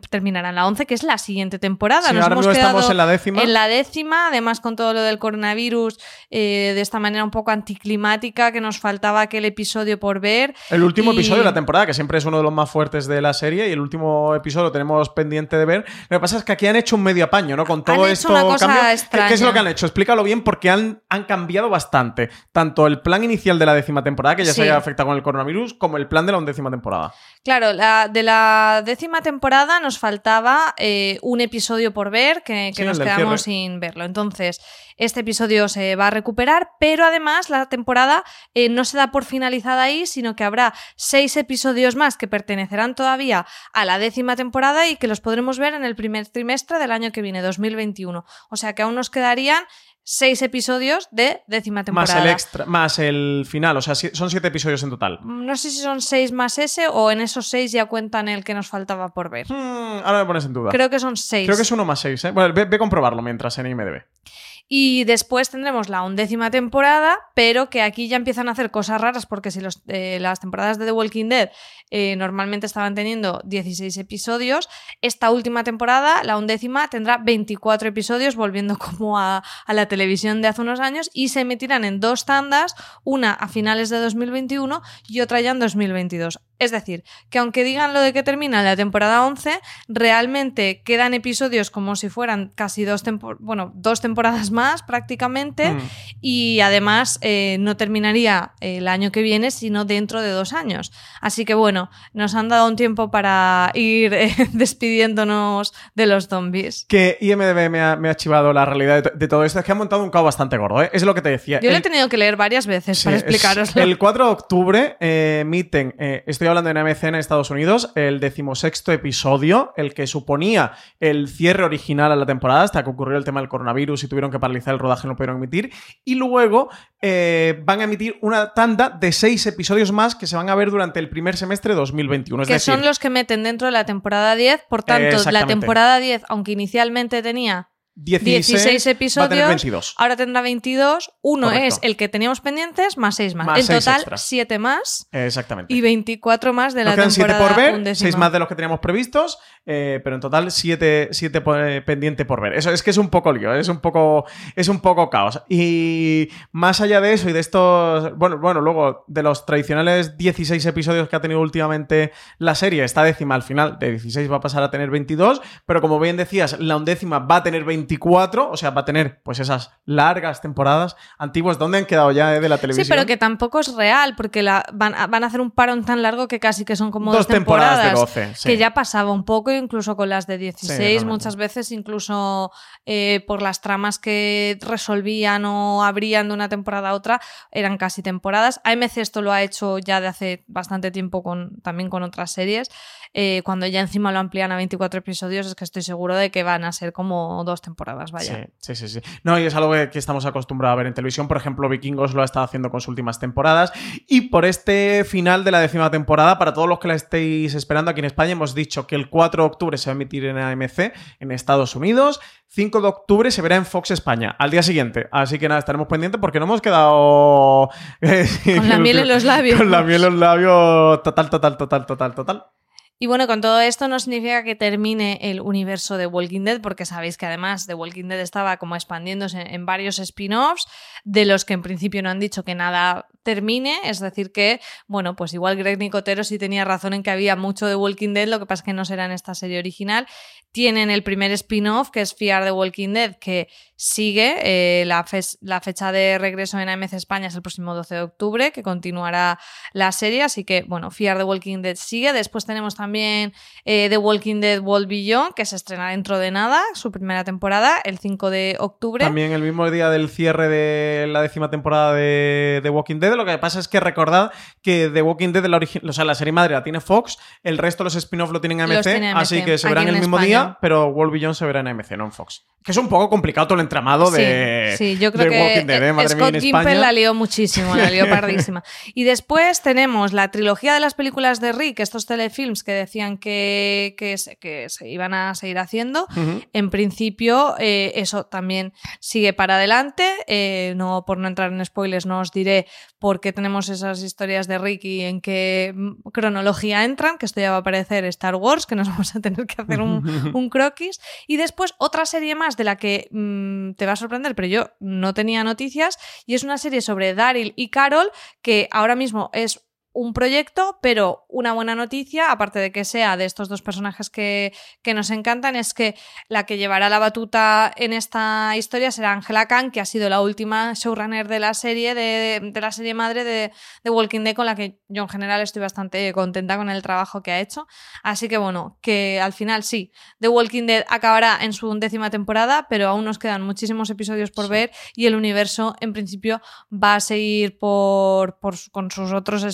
terminará en la 11, que es la siguiente temporada. Sí, Nos ahora hemos mismo estamos en la décima. En la décima, además con todo lo del coronavirus, eh, de esta manera un poco anticlimática, que nos faltaba aquel episodio por ver. El último Y- episodio de la temporada, que siempre es uno de los más fuertes de la serie, y el último episodio lo tenemos pendiente de ver. Lo que pasa es que aquí han hecho un medio apaño, ¿no? Con todo esto una cosa. ¿Qué-. ¿Qué es lo que han hecho? Explícalo bien, porque han, han cambiado bastante. Tanto el plan inicial de la décima temporada, que ya Sí. se había afectado con el coronavirus, como el plan de la undécima temporada. Claro, la, de la décima temporada nos faltaba eh, un episodio por ver que, que Sí, nos quedamos sin verlo. Entonces, este episodio se va a recuperar, pero además la temporada eh, no se da por finalizada ahí, sino que habrá seis episodios más que pertenecerán todavía a la décima temporada y que los podremos ver en el primer trimestre del año que viene, 2021. O sea que aún nos quedarían seis episodios de décima temporada. Más el extra, más el final, o sea, son siete episodios en total. No sé si son seis más ese o en esos seis ya cuentan el que nos faltaba por ver. Mm, ahora me pones en duda. Creo que son seis. Creo que es uno más seis, ¿eh? Bueno, ve, ve a comprobarlo mientras en IMDB. Y después tendremos la undécima temporada, pero que aquí ya empiezan a hacer cosas raras porque si eh, las temporadas de The Walking Dead eh, normalmente estaban teniendo 16 episodios, esta última temporada, la undécima, tendrá 24 episodios, volviendo *laughs* como a, a la televisión de hace unos años, y se emitirán en dos tandas, una a finales de 2021 y otra ya en 2022. Es decir, que aunque digan lo de que termina la temporada 11, realmente quedan episodios como si fueran casi dos, tempo- bueno, dos temporadas más prácticamente Mm. y además eh, no terminaría el año que viene, sino dentro de dos años. Así que bueno, nos han dado un tiempo para ir eh, *laughs* despidiéndonos de los zombies. Que IMDB me ha, me ha chivado la realidad de, to- de todo esto. Es que ha montado un caos bastante gordo, ¿eh? Es lo que te decía. Yo lo he tenido que leer varias veces para es- explicaroslo. El 4 de octubre eh, emiten, eh, estoy hablando de AMC en Estados Unidos, el decimosexto episodio, el que suponía el cierre original a la temporada, hasta que ocurrió el tema del coronavirus y tuvieron que paralizar el rodaje y no pudieron emitir. Y luego eh, van a emitir una tanda de seis episodios más que se van a ver durante el primer semestre de 2021. Es que decir, son los que meten dentro de la temporada 10. Por tanto, la temporada 10, aunque inicialmente tenía 16, 16 va a tener episodios, 22. ahora tendrá 22. Uno Correcto. es el que teníamos pendientes, más 6 más. Más en total, extras. 7 más Exactamente. y 24 más de la Nos quedan 7 temporada por ver, undécima. 6 más de los que teníamos previstos, eh, pero en total 7 pendiente por ver. Eso es que es un poco lío, es un poco, es un poco caos. Y más allá de eso y de estos, bueno, bueno, luego de los tradicionales 16 episodios que ha tenido últimamente la serie, esta décima al final de 16 va a pasar a tener 22, pero como bien decías, la undécima va a tener 24, o sea, va a tener pues esas largas temporadas antiguas. ¿Dónde han quedado ya eh, de la televisión? Sí, pero que tampoco es real, porque la, van, a, van a hacer un parón tan largo que casi que son como Dos dos, temporadas de temporadas. 12, sí. Que ya pasaba un poco incluso con las de 16, muchas veces incluso eh, por las tramas que resolvían o abrían de una temporada a otra, eran casi temporadas. AMC esto lo ha hecho ya de hace bastante tiempo con, también con otras series. Eh, cuando ya encima lo amplían a 24 episodios, es que estoy seguro de que van a ser como dos temporadas, vaya. Sí, sí, sí. No, y es algo que, estamos acostumbrados a ver en televisión. Por ejemplo, Vikingos lo ha estado haciendo con sus últimas temporadas. Y por este final de la décima temporada, para todos los que la estéis esperando aquí en España, hemos dicho que el 4 de octubre se va a emitir en AMC en Estados Unidos. 5 de octubre se verá en Fox España, al día siguiente. Así que nada, estaremos pendientes porque no hemos quedado... *laughs* con la miel en los labios. Con la miel en los labios total, total, total, total, total. Y bueno, con todo esto no significa que termine el universo de Walking Dead, porque sabéis que además The Walking Dead estaba como expandiéndose en varios spin-offs, de los que en principio no han dicho que nada termine, es decir que, bueno, pues igual Greg Nicotero sí tenía razón en que había mucho de Walking Dead, lo que pasa es que no será en esta serie original. Tienen el primer spin-off, que es Fear the Walking Dead, que sigue. Eh, la, la, fecha de regreso en AMC España es el próximo 12 de octubre, que continuará la serie. Así que, bueno, Fear the Walking Dead sigue. Después tenemos también eh, The Walking Dead World Beyond, que se estrena dentro de nada, su primera temporada, el 5 de octubre. También el mismo día del cierre de la décima temporada de The Walking Dead. Lo que pasa es que recordad que The Walking Dead, la, o sea, la serie madre la tiene Fox, el resto de los spin-offs lo tienen en AMC, así que se verán el mismo día, pero World Beyond se verá en AMC, no en Fox. Que es un poco complicado todo el entramado de, sí, yo creo que Walking Dead, ¿eh? Scott Gimple la lió muchísimo, la lió pardísima. *laughs* y después tenemos la trilogía de las películas de Rick, estos telefilms que decían que, que, se, que se iban a seguir haciendo. En principio, eh, eso también sigue para adelante. Eh, no, por no entrar en spoilers, no os diré por qué tenemos esas historias de Rick y en qué cronología entran, que esto ya va a aparecer Star Wars, que nos *laughs* vamos a tener que hacer un, *laughs* un croquis. Y después otra serie más de la que mm, te va a sorprender, pero yo no tenía noticias, y es una serie sobre Daryl y Carol, que ahora mismo es un proyecto, pero una buena noticia, aparte de que sea de estos dos personajes que, que, nos encantan, es que la que llevará la batuta en esta historia será Angela Khan, que ha sido la última showrunner de la serie, de, de la serie madre de, de, Walking Dead, con la que yo en general estoy bastante contenta con el trabajo que ha hecho. Así que bueno, que al final sí, The Walking Dead acabará en su undécima temporada, pero aún nos quedan muchísimos episodios por ver y el universo en principio va a seguir por, por con sus otros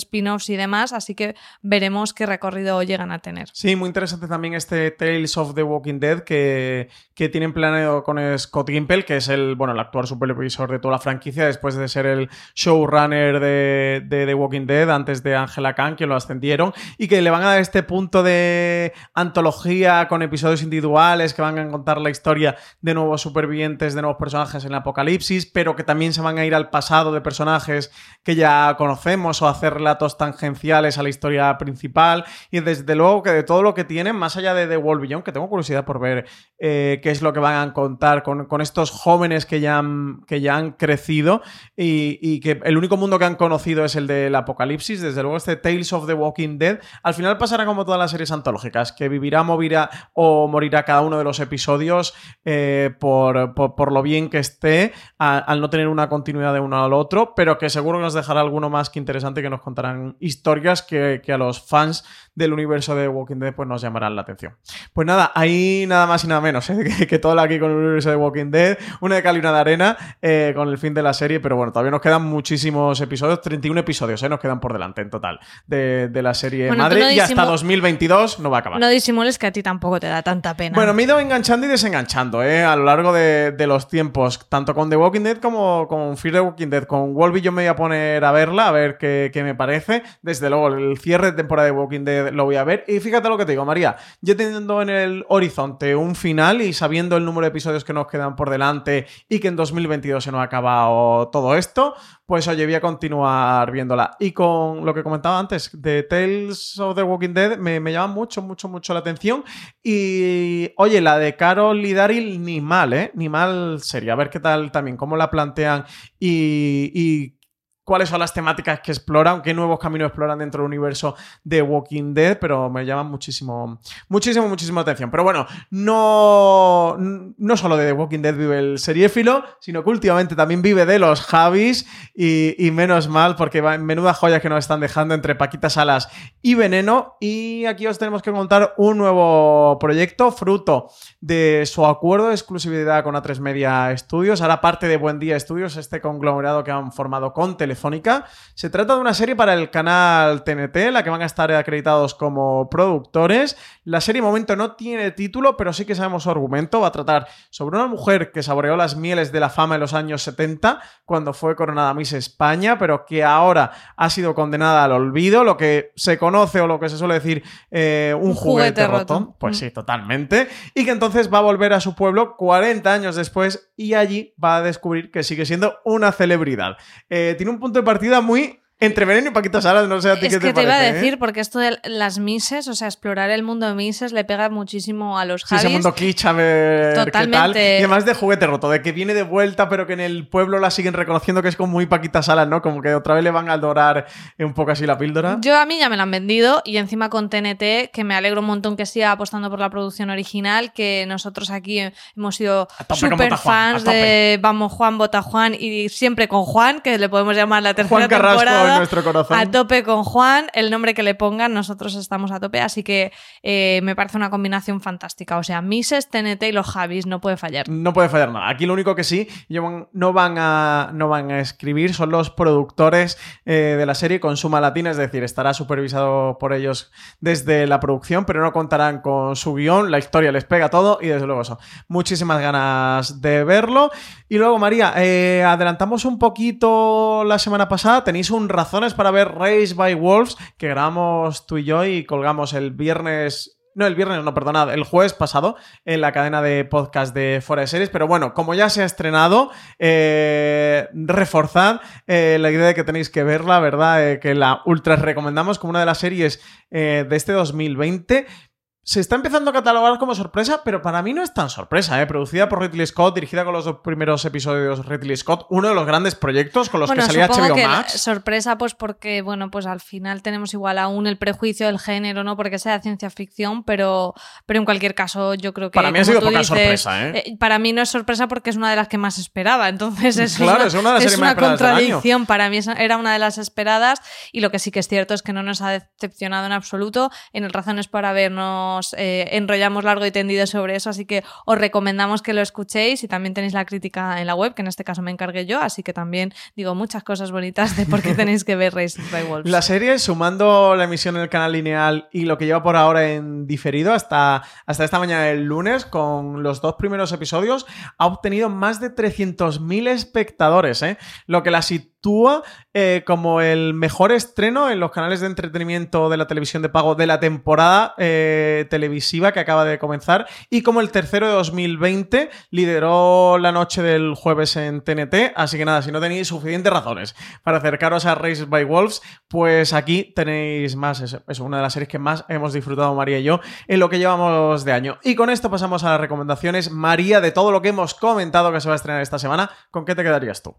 y demás, así que veremos qué recorrido llegan a tener. Sí, muy interesante también este Tales of the Walking Dead que, que tienen planeado con Scott Gimple, que es el, bueno, el actual supervisor de toda la franquicia, después de ser el showrunner de, de The Walking Dead, antes de Angela Khan, que lo ascendieron, y que le van a dar este punto de antología con episodios individuales que van a contar la historia de nuevos supervivientes, de nuevos personajes en el apocalipsis, pero que también se van a ir al pasado de personajes que ya conocemos o hacer relatos tangenciales a la historia principal. Y desde luego que de todo lo que tienen, más allá de The World Beyond, que tengo curiosidad por ver eh, qué es lo que van a contar con, estos jóvenes que ya han, que ya han crecido y, que el único mundo que han conocido es el del apocalipsis. Desde luego, este Tales of the Walking Dead, al final pasará como todas las series antológicas, que vivirá, morirá o morirá cada uno de los episodios eh, por, por, lo bien que esté, al no tener una continuidad de uno al otro, pero que seguro que nos dejará alguno más que interesante que nos contarán historias que, a los fans del universo de Walking Dead pues nos llamarán la atención. Pues nada, ahí nada más y nada menos, ¿eh? *laughs* que, todo aquí con el universo de Walking Dead, una de cal y una de arena eh, con el fin de la serie, pero bueno, todavía nos quedan muchísimos episodios, 31 episodios ¿eh? nos quedan por delante en total de, la serie madre y hasta 2022 no va a acabar. No disimules que a ti tampoco te da tanta pena. Bueno, me he ido enganchando y desenganchando ¿eh? a lo largo de, los tiempos, tanto con The Walking Dead como con Fear the Walking Dead. Con Wolby yo me voy a poner a verla, a ver qué, qué me parece. Desde luego, el cierre de temporada de Walking Dead lo voy a ver. Y fíjate lo que te digo, María. Yo teniendo en el horizonte un final y sabiendo el número de episodios que nos quedan por delante y que en 2022 se nos ha acabado todo esto, pues oye, voy a continuar viéndola. Y con lo que comentaba antes de Tales of the Walking Dead, me, llama mucho, mucho, mucho la atención. Y oye, la de Carol y Daryl, ni mal, ¿eh? Ni mal sería. A ver qué tal también, cómo la plantean y cuáles son las temáticas que exploran, qué nuevos caminos exploran dentro del universo de Walking Dead, pero me llaman muchísimo, muchísimo, muchísimo atención. Pero bueno, no, no solo de The Walking Dead vive el seriéfilo, sino que últimamente también vive de los Javis y, menos mal porque va en menuda joyas que nos están dejando entre Paquitas Salas y Veneno. Y aquí os tenemos que contar un nuevo proyecto, fruto de su acuerdo de exclusividad con A3 Media Studios, ahora parte de Buen Día Studios, este conglomerado que han formado con Tele Telefónica. Se trata de una serie para el canal TNT, la que van a estar acreditados como productores. La serie de momento no tiene título, pero sí que sabemos su argumento. Va a tratar sobre una mujer que saboreó las mieles de la fama en los años 70, cuando fue coronada Miss España, pero que ahora ha sido condenada al olvido, lo que se conoce o lo que se suele decir eh, un, juguete, roto. Pues sí, totalmente. Y que entonces va a volver a su pueblo 40 años después y allí va a descubrir que sigue siendo una celebridad. Eh, tiene un punto de partida muy entre Veneno y Paquito Salas, no sé a ti es qué te, que te iba a ¿eh? decir, porque esto de las Mises, o sea, explorar el mundo de Mises le pega muchísimo a los Sí, Javis. ese mundo kitsch, a ver Totalmente. qué tal. Y además de juguete roto, de que viene de vuelta, pero que en el pueblo la siguen reconociendo que es como muy Paquita Salas, ¿no? Como que otra vez le van a dorar un poco así la píldora. Yo a mí ya me la han vendido y encima con TNT, que me alegro un montón que siga apostando por la producción original, que nosotros aquí hemos sido super fans de Vamos Juan, Bota Juan y siempre con Juan, que le podemos llamar la tercera Juan Carrasco temporada. En nuestro corazón. A tope con Juan, el nombre que le pongan, nosotros estamos a tope, así que eh, me parece una combinación fantástica. O sea, Mises, TNT y los Javis, no puede fallar. No puede fallar nada. Aquí lo único que sí, no van a, no van a escribir, son los productores eh, de la serie con suma latina, es decir, estará supervisado por ellos desde la producción, pero no contarán con su guion, la historia les pega todo y desde luego eso. Muchísimas ganas de verlo. Y luego, María, eh, adelantamos un poquito la semana pasada, tenéis un razones para ver Race by Wolves, que grabamos tú y yo y colgamos el viernes no, el viernes, no, perdonad, el jueves pasado en la cadena de podcast de Fuera de Series. Pero bueno, como ya se ha estrenado, eh, reforzad eh, la idea de que tenéis que verla, ¿verdad? Eh, que la ultra recomendamos como una de las series eh, de este 2020. Se está empezando a catalogar como sorpresa, pero para mí no es tan sorpresa, ¿eh? Producida por Ridley Scott, dirigida con los dos primeros episodios Ridley Scott, uno de los grandes proyectos con los bueno, que salía HBO que Max. sorpresa, pues porque, bueno, pues al final tenemos igual aún el prejuicio del género, ¿no? Porque sea ciencia ficción, pero, pero en cualquier caso, yo creo que. Para mí ha sido poca dices, sorpresa, ¿eh? Para mí no es sorpresa porque es una de las que más esperaba. Entonces es Claro, una, es una de las del año. contradicción. Para mí es- era una de las esperadas. Y lo que sí que es cierto es que no nos ha decepcionado en absoluto. En el Razones para eh, enrollamos largo y tendido sobre eso, así que os recomendamos que lo escuchéis y también tenéis la crítica en la web, que en este caso me encargué yo, así que también digo muchas cosas bonitas de por qué *laughs* tenéis que ver Raised by Wolves. La serie, sumando la emisión en el canal lineal y lo que lleva por ahora en diferido hasta, hasta esta mañana del lunes, con los dos primeros episodios, ha obtenido más de 300.000 espectadores, ¿eh? lo que la sitúa eh, como el mejor estreno en los canales de entretenimiento de la televisión de pago de la temporada eh, televisiva que acaba de comenzar y como el tercero de 2020 lideró la noche del jueves en TNT, así que nada, si no tenéis suficientes razones para acercaros a Races by Wolves, pues aquí tenéis más, es una de las series que más hemos disfrutado María y yo en lo que llevamos de año. Y con esto pasamos a las recomendaciones. María, de todo lo que hemos comentado que se va a estrenar esta semana, ¿con qué te quedarías tú?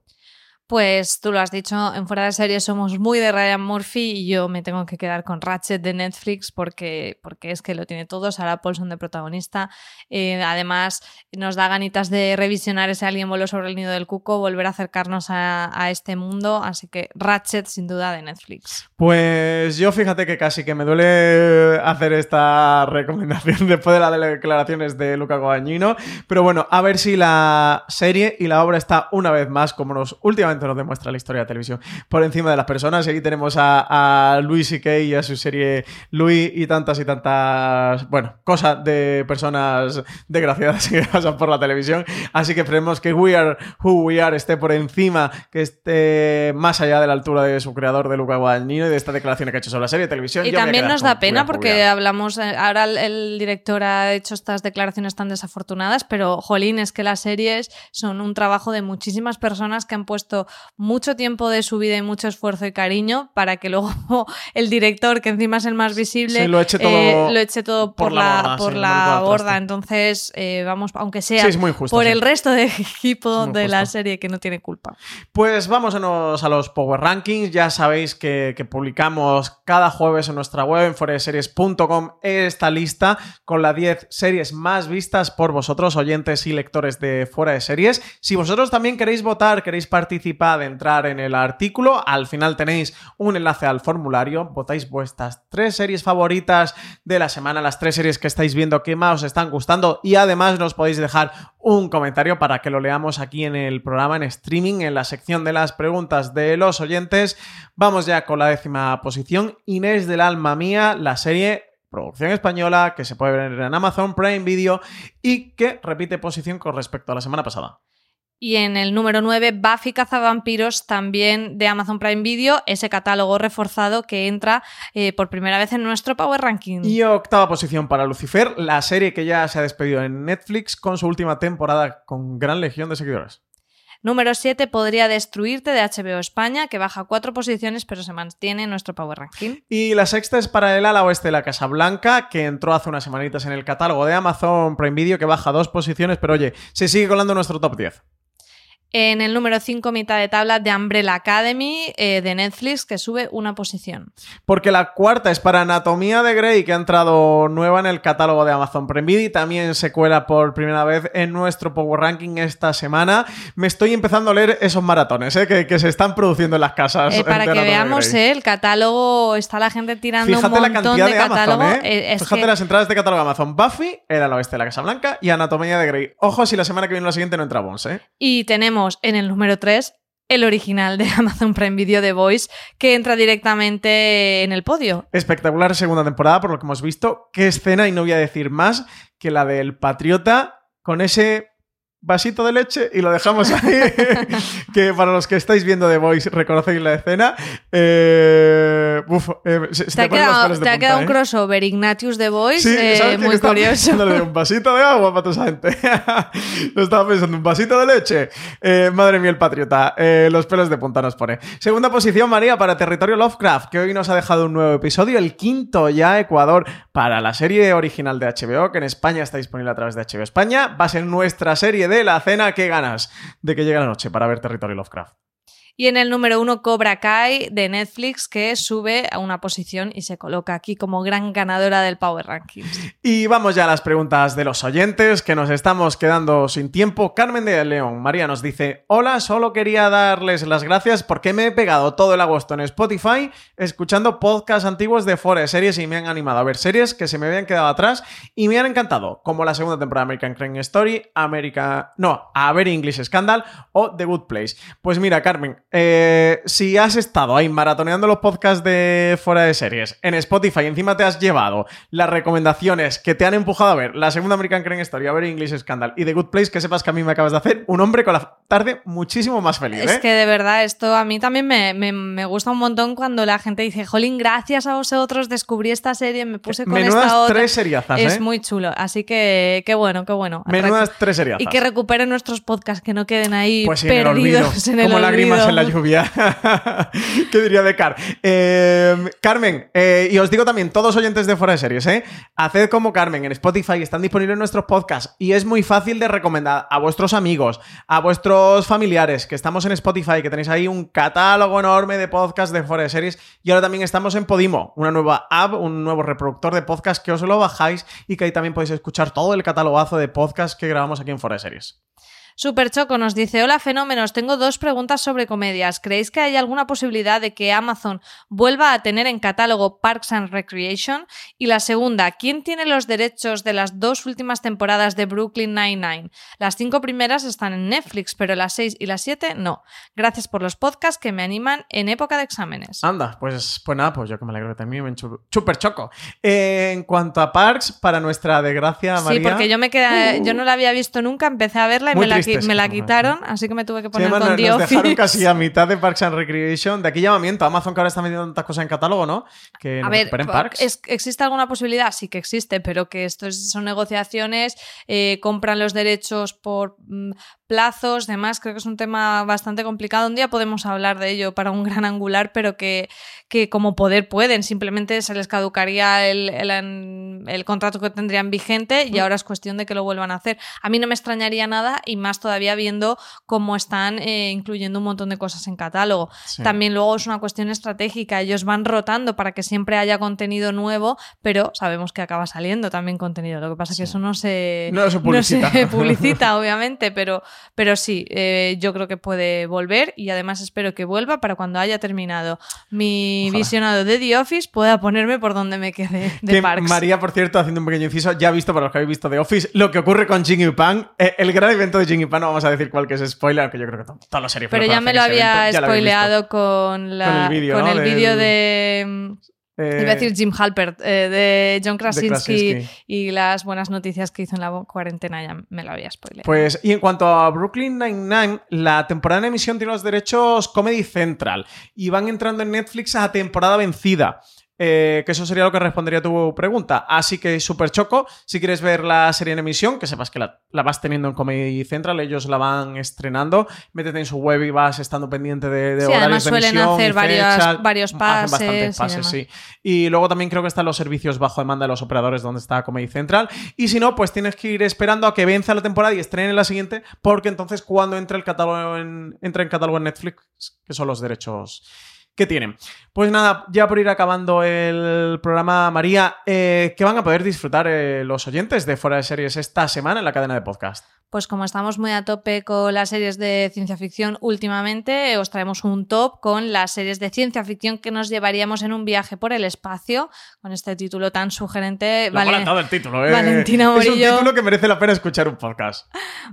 Pues tú lo has dicho, en fuera de serie somos muy de Ryan Murphy y yo me tengo que quedar con Ratchet de Netflix porque, porque es que lo tiene todo, Sarah Paulson de protagonista. Eh, además, nos da ganitas de revisionar ese Alguien voló sobre el nido del cuco, volver a acercarnos a, a este mundo, así que Ratchet sin duda de Netflix. Pues yo fíjate que casi que me duele hacer esta recomendación *laughs* después de las declaraciones de Luca Guadagnino, pero bueno, a ver si la serie y la obra está una vez más, como nos últimamente nos demuestra la historia de la televisión, por encima de las personas. Y aquí tenemos a, a Louis C.K. y a su serie Louis y tantas y tantas, bueno, cosas de personas desgraciadas *laughs* que pasan por la televisión. Así que esperemos que We Are Who We Are esté por encima, que esté más allá de la altura de su creador, de Luca Guadagnino, y de esta declaración que ha hecho sobre la serie de televisión. Y Yo también nos da pena porque hablamos, eh, ahora el, el director ha hecho estas declaraciones tan desafortunadas, pero jolín, es que las series son un trabajo de muchísimas personas que han puesto puesto mucho tiempo de su vida y mucho esfuerzo y cariño para que luego *laughs* el director, que encima es el más visible, Sí, lo eche todo eh, lo eche todo por, por la borda, por sí, la borda. Entonces, eh, vamos, aunque sea Sí, justo, por el resto del *laughs* equipo de la serie que no tiene culpa. Pues vámonos a los Power Rankings. Ya sabéis que, que publicamos cada jueves en nuestra web, en foreseries.com, esta lista con las 10 series más vistas por vosotros, oyentes y lectores de Fuera de Series. Si vosotros también queréis votar, queréis participar, entrar en el artículo, al final tenéis un enlace al formulario. Votáis vuestras tres series favoritas de la semana, las tres series que estáis viendo que más os están gustando y además nos podéis dejar un comentario para que lo leamos aquí en el programa en streaming, en la sección de las preguntas de los oyentes. Vamos ya con la décima posición. Inés del alma mía, la serie producción española que se puede ver en Amazon Prime Video y que repite posición con respecto a la semana pasada. Y en el número 9, Buffy Cazavampiros, también de Amazon Prime Video, ese catálogo reforzado que entra eh, por primera vez en nuestro Power Ranking. Y octava posición para Lucifer, la serie que ya se ha despedido en Netflix con su última temporada con gran legión de seguidores. Número 7, Podría Destruirte, de HBO España, que baja cuatro posiciones, pero se mantiene en nuestro Power Ranking. Y la sexta es para el ala oeste de la Casa Blanca, que entró hace unas semanitas en el catálogo de Amazon Prime Video, que baja dos posiciones, pero oye, se sigue colando nuestro top 10. En el número 5, mitad de tabla de Umbrella Academy, eh, de Netflix, que sube una posición. Porque la cuarta es para Anatomía de Grey, que ha entrado nueva en el catálogo de Amazon Prime Video y también se cuela por primera vez en nuestro Power Ranking esta semana. Me estoy empezando a leer esos maratones ¿eh? que, que se están produciendo en las casas. Eh, para que veamos, eh, el catálogo, está la gente tirando Fíjate un la montón cantidad de, de, catálogo. Fíjate que- las entradas de catálogo de Amazon. Buffy, el ala oeste de la Casa Blanca y Anatomía de Grey. Ojo si la semana que viene o la siguiente no entra Bones. Y tenemos en el número 3 el original de *laughs* Amazon Prime Video de Voice, que entra directamente en el podio. Espectacular segunda temporada, por lo que hemos visto. Qué escena, y no voy a decir más que la del Patriota con ese vasito de leche y lo dejamos ahí. *laughs* que para los que estáis viendo The Voice reconocéis la escena. Eh, uf, eh, se, se Te ha quedado, pelos de te ha punta, quedado ¿eh? un crossover Ignatius de Voice Sí, eh, muy curioso. un vasito de agua para toda esa gente. *laughs* Lo estaba pensando, un vasito de leche. Eh, madre mía, el patriota. Los pelos de punta nos pone. Segunda posición, María, para Territorio Lovecraft, que hoy nos ha dejado un nuevo episodio, el quinto ya Ecuador, para la serie original de HBO, que en España está disponible a través de HBO España. Va a ser nuestra serie de la cena. ¿Qué ganas de que llegue la noche para ver Territorio Lovecraft? Y en el número 1, Cobra Kai de Netflix, que sube a una posición y se coloca aquí como gran ganadora del Power Rankings. Y vamos ya a las preguntas de los oyentes, que nos estamos quedando sin tiempo. Carmen de León, María nos dice, hola, solo quería darles las gracias porque me he pegado todo el agosto en Spotify escuchando podcasts antiguos de Fore Series y me han animado a ver series que se me habían quedado atrás y me han encantado, como la segunda temporada de American Crime Story, America... no, A Very English Scandal o The Good Place. Pues mira, Carmen, eh, si has estado ahí maratoneando los podcasts de Fuera de Series en Spotify y encima te has llevado las recomendaciones que te han empujado a ver la segunda American Crime Story, A Very English Scandal y The Good Place, que sepas que a mí me acabas de hacer un hombre con la tarde muchísimo más feliz. Es ¿eh? que de verdad, esto a mí también me, me- me gusta un montón cuando la gente dice, Jolín, gracias a vosotros descubrí esta serie, me puse con Menudas esta otra. tres seriazas, Es ¿eh? muy chulo, así que qué bueno, qué bueno. Menudas tres seriazas. Y que recuperen nuestros podcasts, que no queden ahí Pues sí, en el olvido, perdidos en el como lágrimas en la lluvia. *laughs* ¿Qué diría Becar? Eh, Carmen, eh, y os digo también, todos oyentes de Fuera de Series, ¿eh? Haced como Carmen en Spotify, están disponibles nuestros podcasts y es muy fácil de recomendar a vuestros amigos, a vuestros familiares, que estamos en Spotify, que tenéis ahí un catálogo enorme de podcasts de Fuera de Series y ahora también estamos en Podimo, una nueva app, un nuevo reproductor de podcast que os lo bajáis y que ahí también podéis escuchar todo el catalogazo de podcasts que grabamos aquí en Fuera de Series. Super Choco nos dice, hola fenómenos, tengo dos preguntas sobre comedias. ¿Creéis que hay alguna posibilidad de que Amazon vuelva a tener en catálogo Parks and Recreation? Y la segunda, ¿quién tiene los derechos de las dos últimas temporadas de Brooklyn Nine-Nine? Las cinco primeras están en Netflix, pero las seis y las siete no. Gracias por los podcasts que me animan en época de exámenes. Anda, pues, pues nada, pues yo que me alegro también me super choco. Eh, en cuanto a Parks, para nuestra desgracia, Sí, María. porque yo me quedé, yo no la había visto nunca, empecé a verla y me la me la quitaron, así que me tuve que Sí, poner además, con nos, The nos dejaron casi *laughs* a mitad de Parks and Recreation. De aquí llamamiento a Amazon que ahora está vendiendo tantas cosas en catálogo, ¿no? Que A ver, po- Parks. ¿es- ¿existe alguna posibilidad? Sí que existe, pero que esto es- son negociaciones, eh, compran los derechos por mm, plazos, demás. Creo que es un tema bastante complicado. Un día podemos hablar de ello para un *laughs* gran angular, pero que, que como poder pueden, simplemente se les caducaría el, el- el contrato que tendrían vigente y ahora es cuestión de que lo vuelvan a hacer. A mí no me extrañaría nada y más todavía viendo cómo están eh, incluyendo un montón de cosas en catálogo. Sí. También luego es una cuestión estratégica. Ellos van rotando para que siempre haya contenido nuevo, pero sabemos que acaba saliendo también contenido. Lo que pasa es que eso no se, No se publicita. *laughs* publicita, obviamente, pero, pero sí, eh, yo creo que puede volver y además espero que vuelva para cuando haya terminado mi Ojalá. visionado de The Office pueda ponerme por donde me quede de Que Parks. María, por cierto, haciendo un pequeño inciso, ya ha visto, para los que habéis visto The Office, lo que ocurre con Jing y Pan. Eh, el gran evento de Jing y Pan, no vamos a decir cuál que es spoiler, aunque yo creo que to- toda la serie Pero ya me lo había spoileado con, la, Con el vídeo, de... mm, Eh, Iba a decir Jim Halpert, eh, de John Krasinski, Krasinski. y las buenas noticias que hizo en la cuarentena, ya me lo había spoileado. Pues, y en cuanto a Brooklyn Nine-Nine, la temporada en emisión tiene los derechos Comedy Central y van entrando en Netflix a temporada vencida. Eh, que eso sería lo que respondería a tu pregunta. Así que súper choco. Si quieres ver la serie en emisión, que sepas que la, la vas teniendo en Comedy Central, ellos la van estrenando. Métete en su web y vas estando pendiente de, de Sí, horarios además de suelen emisión hacer varias- varios Hacen pases bastantes y pases, sí. Y luego también creo que están los servicios bajo demanda de los operadores donde está Comedy Central. Y si no, pues tienes que ir esperando a que venza la temporada y estrenen la siguiente, porque entonces cuando entre el catálogo en, entra en catálogo en Netflix, que son los derechos que tienen. Pues nada, ya por ir acabando el programa, María, eh, ¿qué van a poder disfrutar eh, los oyentes de Fuera de Series esta semana en la cadena de podcast? Pues como estamos muy a tope con las series de ciencia ficción últimamente, os traemos un top con las series de ciencia ficción que nos llevaríamos en un viaje por el espacio, con este título tan sugerente. Lo el título, ¿eh? Valentina Es un Morillo. título que merece la pena escuchar un podcast.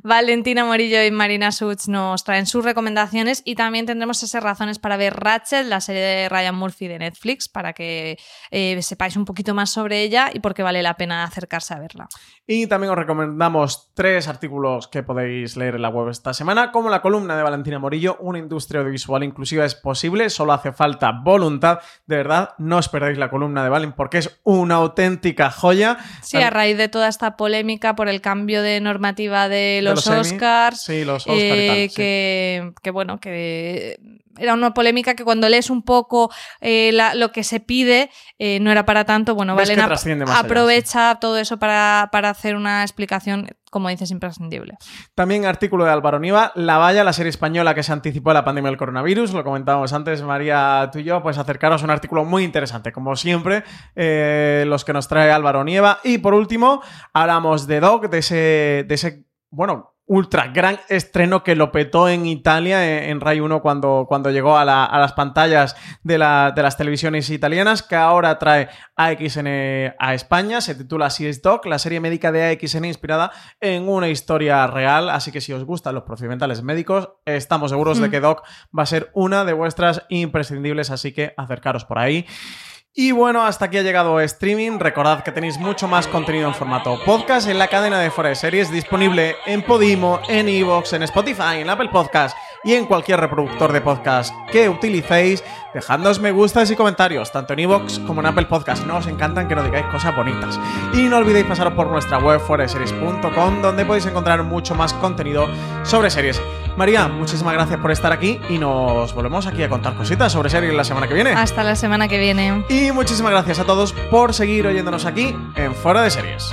Valentina Morillo y Marina Such nos traen sus recomendaciones y también tendremos esas razones para ver Ratchet, la serie de Ryan Murphy de Netflix, para que eh, sepáis un poquito más sobre ella y por qué vale la pena acercarse a verla. Y también os recomendamos tres artículos que podéis leer en la web esta semana, como la columna de Valentina Morillo, una industria audiovisual inclusiva es posible, solo hace falta voluntad. De verdad, no os perdáis la columna de Valen porque es una auténtica joya. Sí, a raíz de toda esta polémica por el cambio de normativa de los, los Emmy. Oscars, Sí, los Oscar y tal, eh, sí. que, bueno, que era una polémica que cuando lees un poco eh, la- lo que se pide eh, no era para tanto. Bueno, Ves Valen que ap- trasciende más allá, aprovecha todo eso para, para hacer una explicación, como dices, imprescindible. También artículo de Álvaro Niva, La Valla, la serie española que se anticipó a la pandemia del coronavirus, lo comentábamos antes María, tú y yo, pues acercaros a un artículo muy interesante, como siempre, eh, los que nos trae Álvaro Nieva. Y por último, hablamos de Dog, de ese, de ese bueno, ultra gran estreno que lo petó en Italia, en, en Rai 1, cuando, cuando llegó a, la- a las pantallas de, la- de las televisiones italianas, que ahora trae AXN a España. Se titula es Doc, la serie médica de AXN inspirada en una historia real. Así que si os gustan los procedimentales médicos, estamos seguros de Mm. que Doc va a ser una de vuestras imprescindibles, así que acercaros por ahí. Y bueno, hasta aquí ha llegado streaming. Recordad que tenéis mucho más contenido en formato podcast en la cadena de Fuera Series, disponible en Podimo, en Evox, en Spotify, en Apple Podcast y en cualquier reproductor de podcast que utilicéis. Dejadnos me gustas y comentarios, tanto en Evox como en Apple Podcast. Nos encantan que nos digáis cosas bonitas. Y no olvidéis pasaros por nuestra web fueradeseries.com, donde podéis encontrar mucho más contenido sobre series. María, muchísimas gracias por estar aquí y nos volvemos aquí a contar cositas sobre series la semana que viene. Hasta la semana que viene. Y muchísimas gracias a todos por seguir oyéndonos aquí en Fuera de Series.